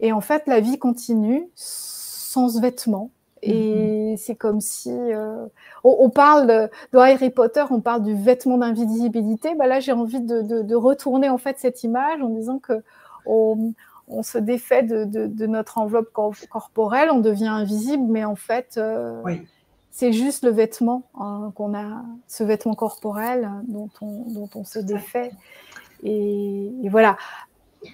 Et en fait, la vie continue sans ce vêtement. Et mm-hmm. c'est comme si euh, on, parle de, dans Harry Potter, on parle du vêtement d'invisibilité. Bah là, j'ai envie de, de, retourner en fait cette image en disant que on, on se défait de, de, notre enveloppe corporelle, on devient invisible, mais en fait, oui c'est juste le vêtement hein, qu'on a, ce vêtement corporel dont on, dont on se défait. Et, voilà.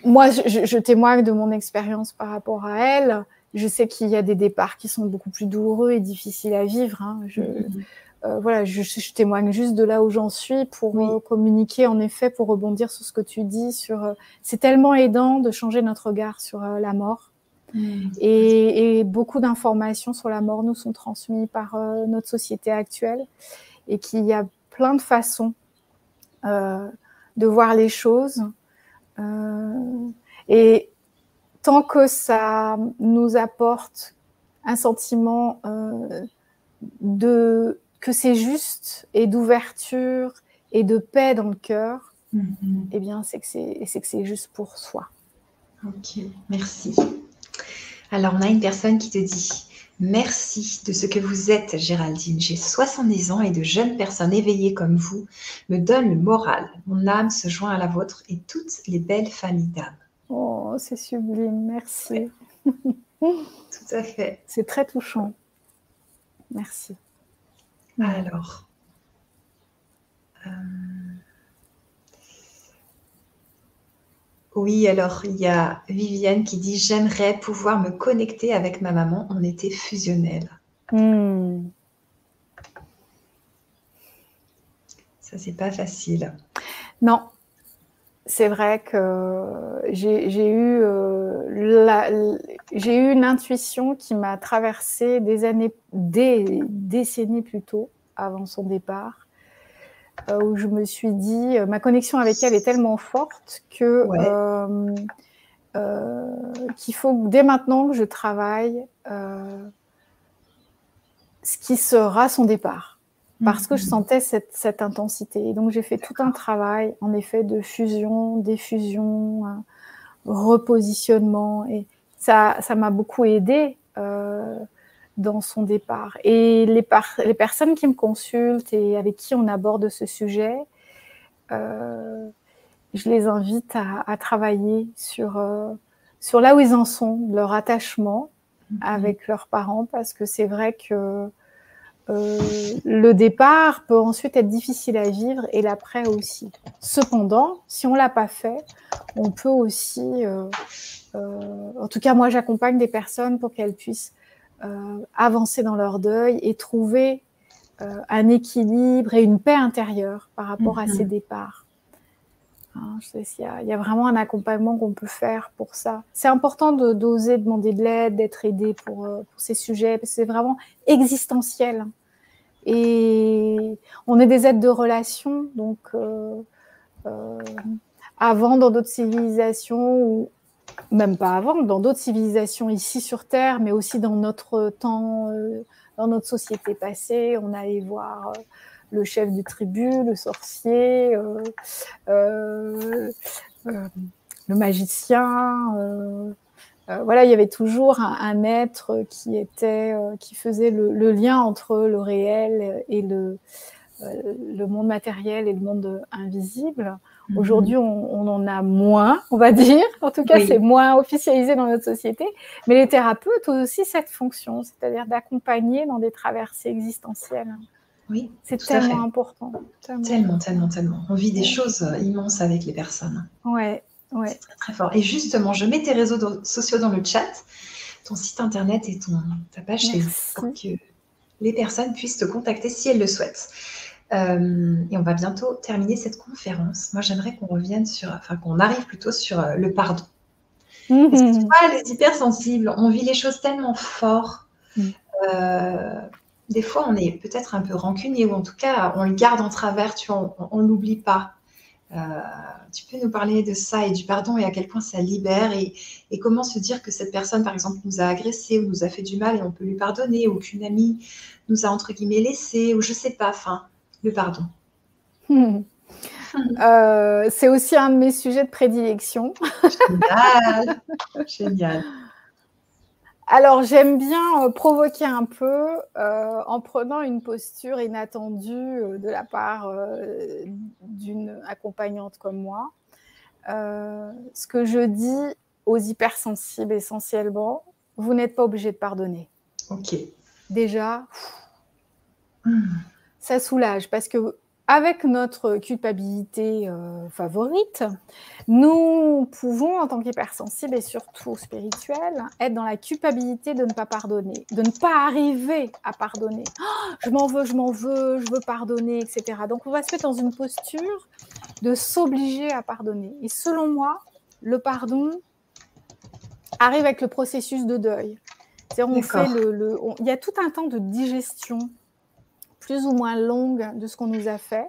Moi, je, témoigne de mon expérience par rapport à elle. Je sais qu'il y a des départs qui sont beaucoup plus douloureux et difficiles à vivre. Hein. Je, mm-hmm. euh, voilà, je, témoigne juste de là où j'en suis pour euh, communiquer, en effet, pour rebondir sur ce que tu dis. Sur, euh, c'est tellement aidant de changer notre regard sur la mort. Mm. Et, beaucoup d'informations sur la mort nous sont transmises par euh, notre société actuelle et qu'il y a plein de façons euh, de voir les choses. Euh, et tant que ça nous apporte un sentiment de que c'est juste et d'ouverture et de paix dans le cœur, mm-hmm. eh bien c'est que c'est que c'est juste pour soi. Ok, merci. Alors, on a une personne qui te dit Merci de ce que vous êtes, Géraldine. J'ai 70 ans et de jeunes personnes éveillées comme vous me donnent le moral. Mon âme se joint à la vôtre et toutes les belles familles d'âmes. Oh, c'est sublime, merci. *laughs* Tout à fait. C'est très touchant. Merci. Alors, euh, Oui, alors il y a Viviane qui dit J'aimerais pouvoir me connecter avec ma maman, on était fusionnels. Hmm. Ça, c'est pas facile. Non, c'est vrai que j'ai eu, euh, j'ai eu une intuition qui m'a traversé des années, des décennies plus tôt, avant son départ. Euh, où je me suis dit, euh, ma connexion avec elle est tellement forte que euh, qu'il faut dès maintenant que je travaille ce qui sera son départ parce que je mhm. sentais cette, cette intensité. Et donc j'ai fait tout un travail, en effet, de fusion, diffusion, repositionnement, et ça, ça m'a beaucoup aidé dans son départ. Et les, les, personnes qui me consultent et avec qui on aborde ce sujet, euh, je les invite à, travailler sur, euh, sur là où ils en sont, leur attachement mhm. avec leurs parents, parce que c'est vrai que euh, le départ peut ensuite être difficile à vivre et l'après aussi. Cependant, si on l'a pas fait, on peut aussi, en tout cas moi j'accompagne des personnes pour qu'elles puissent avancer dans leur deuil et trouver euh, un équilibre et une paix intérieure par rapport à mhm. ces départs. Hein, il, y a, vraiment un accompagnement qu'on peut faire pour ça. C'est important d'oser demander de l'aide, d'être aidé pour, euh, pour, ces sujets, parce que c'est vraiment existentiel. Et on est des aides de relation, donc avant dans d'autres civilisations où même pas avant, dans d'autres civilisations ici sur Terre, mais aussi dans notre temps, euh, dans notre société passée. On allait voir euh, le chef du tribu, le sorcier, euh, le magicien. voilà, il y avait toujours un, être qui était, qui faisait le, lien entre le réel et le, le monde matériel et le monde invisible. Mhm. Aujourd'hui, on, en a moins, on va dire. En tout cas, c'est moins officialisé dans notre société. Mais les thérapeutes ont aussi cette fonction, c'est-à-dire d'accompagner dans des traversées existentielles. Oui, c'est tellement important. Tellement. tellement, tellement, On vit des choses immenses avec les personnes. Ouais. Ouais. C'est très, très fort. Et justement, je mets tes réseaux sociaux dans le chat, ton site internet et ton, ta page Facebook pour que les personnes puissent te contacter si elles le souhaitent. Euh, et on va bientôt terminer cette conférence. Moi, j'aimerais qu'on revienne sur, enfin, qu'on arrive plutôt sur euh, le pardon. Parce que tu *laughs* vois, les hypersensibles, on vit les choses tellement fort. Mm. Euh, des fois, on est peut-être un peu rancunier, ou en tout cas, on le garde en travers, tu vois, on ne l'oublie pas. Tu peux nous parler de ça et du pardon et à quel point ça libère et, et comment se dire que cette personne, par exemple, nous a agressé ou nous a fait du mal et on peut lui pardonner, ou qu'une amie nous a entre guillemets laissé, ou je sais pas, enfin, le pardon. *laughs* Euh, c'est aussi un de mes sujets de prédilection. Génial, génial. Alors, j'aime bien euh, provoquer un peu euh, en prenant une posture inattendue de la part d'une accompagnante comme moi. Ce que je dis aux hypersensibles essentiellement, vous n'êtes pas obligé de pardonner. Ok. Déjà, Hmm. Ça soulage parce que avec notre culpabilité euh, favorite, nous pouvons, en tant qu'hypersensibles et surtout spirituels, être dans la culpabilité de ne pas pardonner, de ne pas arriver à pardonner. Oh, je m'en veux, je m'en veux, je veux pardonner, etc. Donc on va se mettre dans une posture de s'obliger à pardonner. Et selon moi, le pardon arrive avec le processus de deuil. C'est-à-dire, on fait D'accord. le, le- on- il y a tout un temps de digestion plus ou moins longue de ce qu'on nous a fait.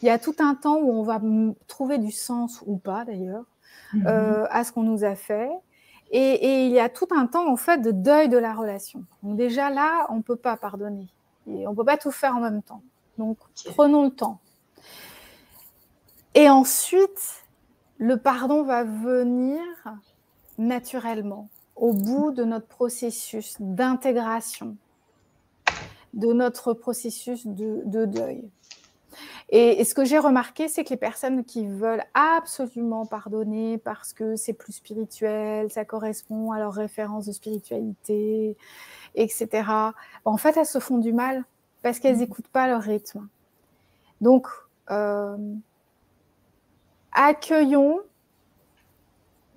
Il y a tout un temps où on va trouver du sens ou pas d'ailleurs Mhm. euh, à ce qu'on nous a fait. Et, et il y a tout un temps en fait de deuil de la relation. Donc déjà là, on ne peut pas pardonner. Et on ne peut pas tout faire en même temps. Donc prenons le temps. Et ensuite, le pardon va venir naturellement au bout de notre processus d'intégration, de notre processus de, de deuil. Et, et ce que j'ai remarqué, c'est que les personnes qui veulent absolument pardonner parce que c'est plus spirituel, ça correspond à leur référence de spiritualité, etc., en fait, elles se font du mal parce qu'elles n'écoutent pas leur rythme. Donc, euh, accueillons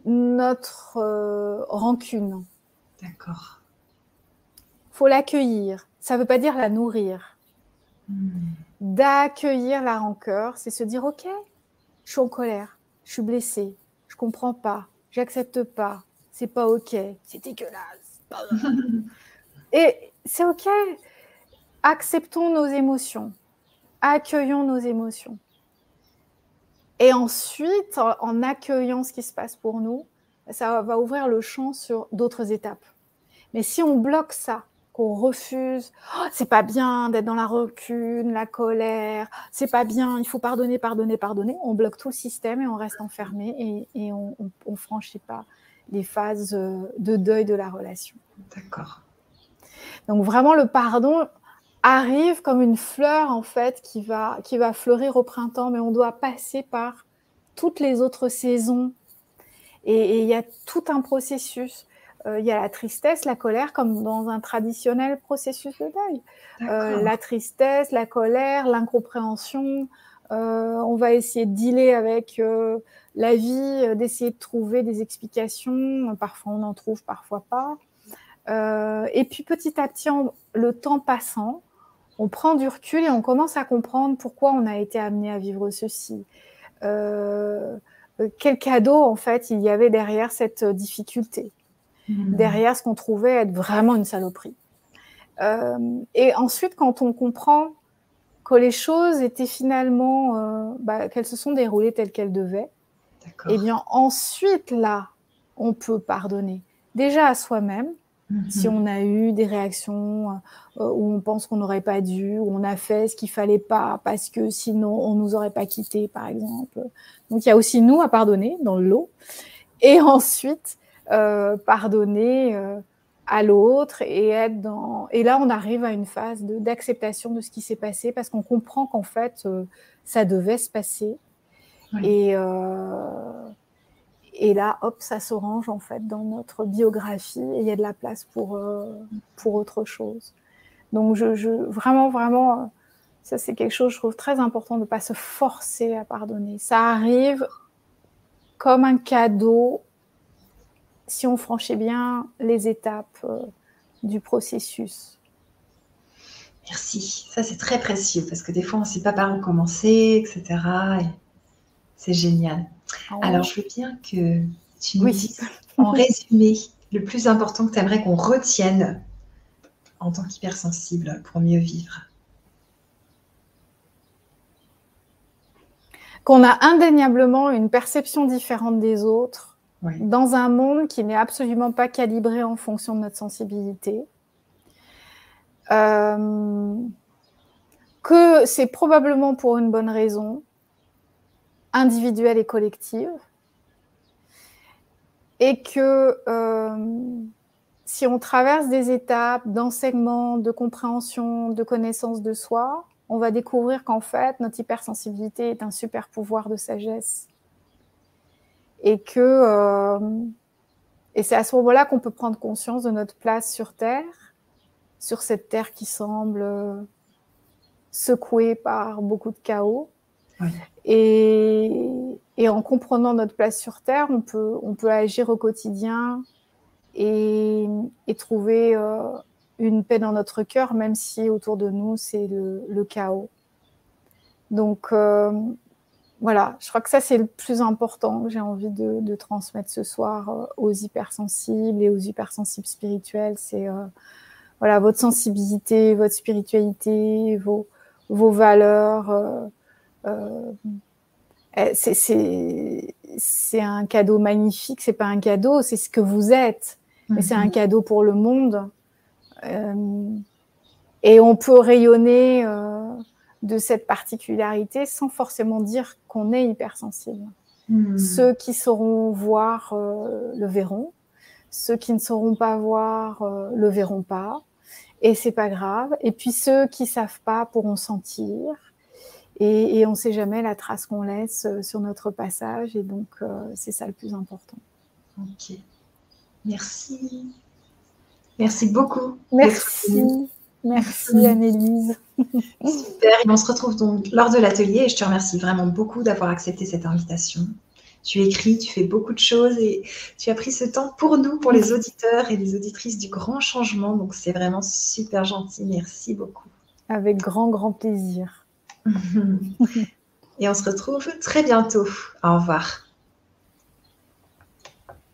notre euh, rancune. D'accord. faut l'accueillir. Ça ne veut pas dire la nourrir. Hmm. D'accueillir la rancœur, c'est se dire ok, je suis en colère, je suis blessée, je comprends pas, j'accepte pas, c'est pas ok, c'est dégueulasse. *laughs* Et c'est ok. Acceptons nos émotions, accueillons nos émotions. Et ensuite, en, en accueillant ce qui se passe pour nous, ça va ouvrir le champ sur d'autres étapes. Mais si on bloque ça, qu'on refuse, oh, c'est pas bien d'être dans la rancune, la colère, c'est pas bien, il faut pardonner, pardonner, pardonner, on bloque tout le système et on reste enfermé et, et on, franchit pas les phases euh, de deuil de la relation. D'accord. Donc vraiment le pardon arrive comme une fleur en fait qui va qui va fleurir au printemps, mais on doit passer par toutes les autres saisons et il y a tout un processus. Euh, il y a la tristesse, la colère, comme dans un traditionnel processus de deuil. Euh, la tristesse, la colère, l'incompréhension. Euh, on va essayer de dealer avec la vie, d'essayer de trouver des explications. Parfois on en trouve, parfois pas. Euh, et puis petit à petit, on, le temps passant, on prend du recul et on commence à comprendre pourquoi on a été amené à vivre ceci. Euh, quel cadeau en fait il y avait derrière cette difficulté, mmh. derrière ce qu'on trouvait être vraiment une saloperie. Euh, et ensuite, quand on comprend que les choses étaient finalement, euh, bah, qu'elles se sont déroulées telles qu'elles devaient, et eh bien ensuite là, on peut pardonner déjà à soi-même, Mmh. Si on a eu des réactions euh, où on pense qu'on n'aurait pas dû, où on a fait ce qu'il fallait pas parce que sinon on nous aurait pas quitté, par exemple. Donc il y a aussi nous à pardonner dans le lot, et *laughs* ensuite euh, pardonner euh, à l'autre et être dans. Et là on arrive à une phase d'acceptation de, de, ce qui s'est passé parce qu'on comprend qu'en fait euh, ça devait se passer oui. et et là, hop, ça s'orange en fait dans notre biographie et il y a de la place pour, euh, pour autre chose. Donc, je, je vraiment, vraiment, ça c'est quelque chose, je trouve très important de ne pas se forcer à pardonner. Ça arrive comme un cadeau si on franchit bien les étapes euh, du processus. Merci. Ça, c'est très précieux parce que des fois, on ne sait pas par où commencer, etc. c'est génial. Ah Alors, je veux bien que tu nous dises, en *laughs* résumé, le plus important que tu aimerais qu'on retienne en tant qu'hypersensible pour mieux vivre. Qu'on a indéniablement une perception différente des autres dans un monde qui n'est absolument pas calibré en fonction de notre sensibilité. Euh, que c'est probablement pour une bonne raison, individuelle et collective, et que euh, si on traverse des étapes d'enseignement, de compréhension, de connaissance de soi, on va découvrir qu'en fait, notre hypersensibilité est un super pouvoir de sagesse. Et que euh, et c'est à ce moment-là qu'on peut prendre conscience de notre place sur Terre, sur cette Terre qui semble euh, secouée par beaucoup de chaos. Et, et, en comprenant notre place sur Terre, on peut, on peut agir au quotidien et, et trouver euh, une paix dans notre cœur, même si autour de nous, c'est le, le, chaos. Donc, euh, voilà, je crois que ça, c'est le plus important que j'ai envie de, de, transmettre ce soir euh, aux hypersensibles et aux hypersensibles spirituels. C'est euh, voilà, votre sensibilité, votre spiritualité, vos, vos valeurs. Euh, euh eh, c'est un cadeau magnifique, c'est pas un cadeau, c'est ce que vous êtes, mais c'est un mhm. cadeau pour le monde. Et on peut rayonner euh, de cette particularité sans forcément dire qu'on est hypersensible. Mhm. Ceux qui sauront voir euh, le verront, ceux qui ne sauront pas voir euh, le verront pas, et c'est pas grave. Et puis ceux qui savent pas pourront sentir et, on ne sait jamais la trace qu'on laisse euh, sur notre passage. Et donc, euh, c'est ça le plus important. Ok. Merci. Merci beaucoup. Merci. Merci Annelise. Super. Et on se retrouve donc lors de l'atelier et je te remercie vraiment beaucoup d'avoir accepté cette invitation. Tu écris, tu fais beaucoup de choses et tu as pris ce temps pour nous, pour les auditeurs et les auditrices du grand changement. Donc c'est vraiment super gentil. Merci beaucoup. Avec grand, grand plaisir. *laughs* Et on se retrouve très bientôt. Au revoir.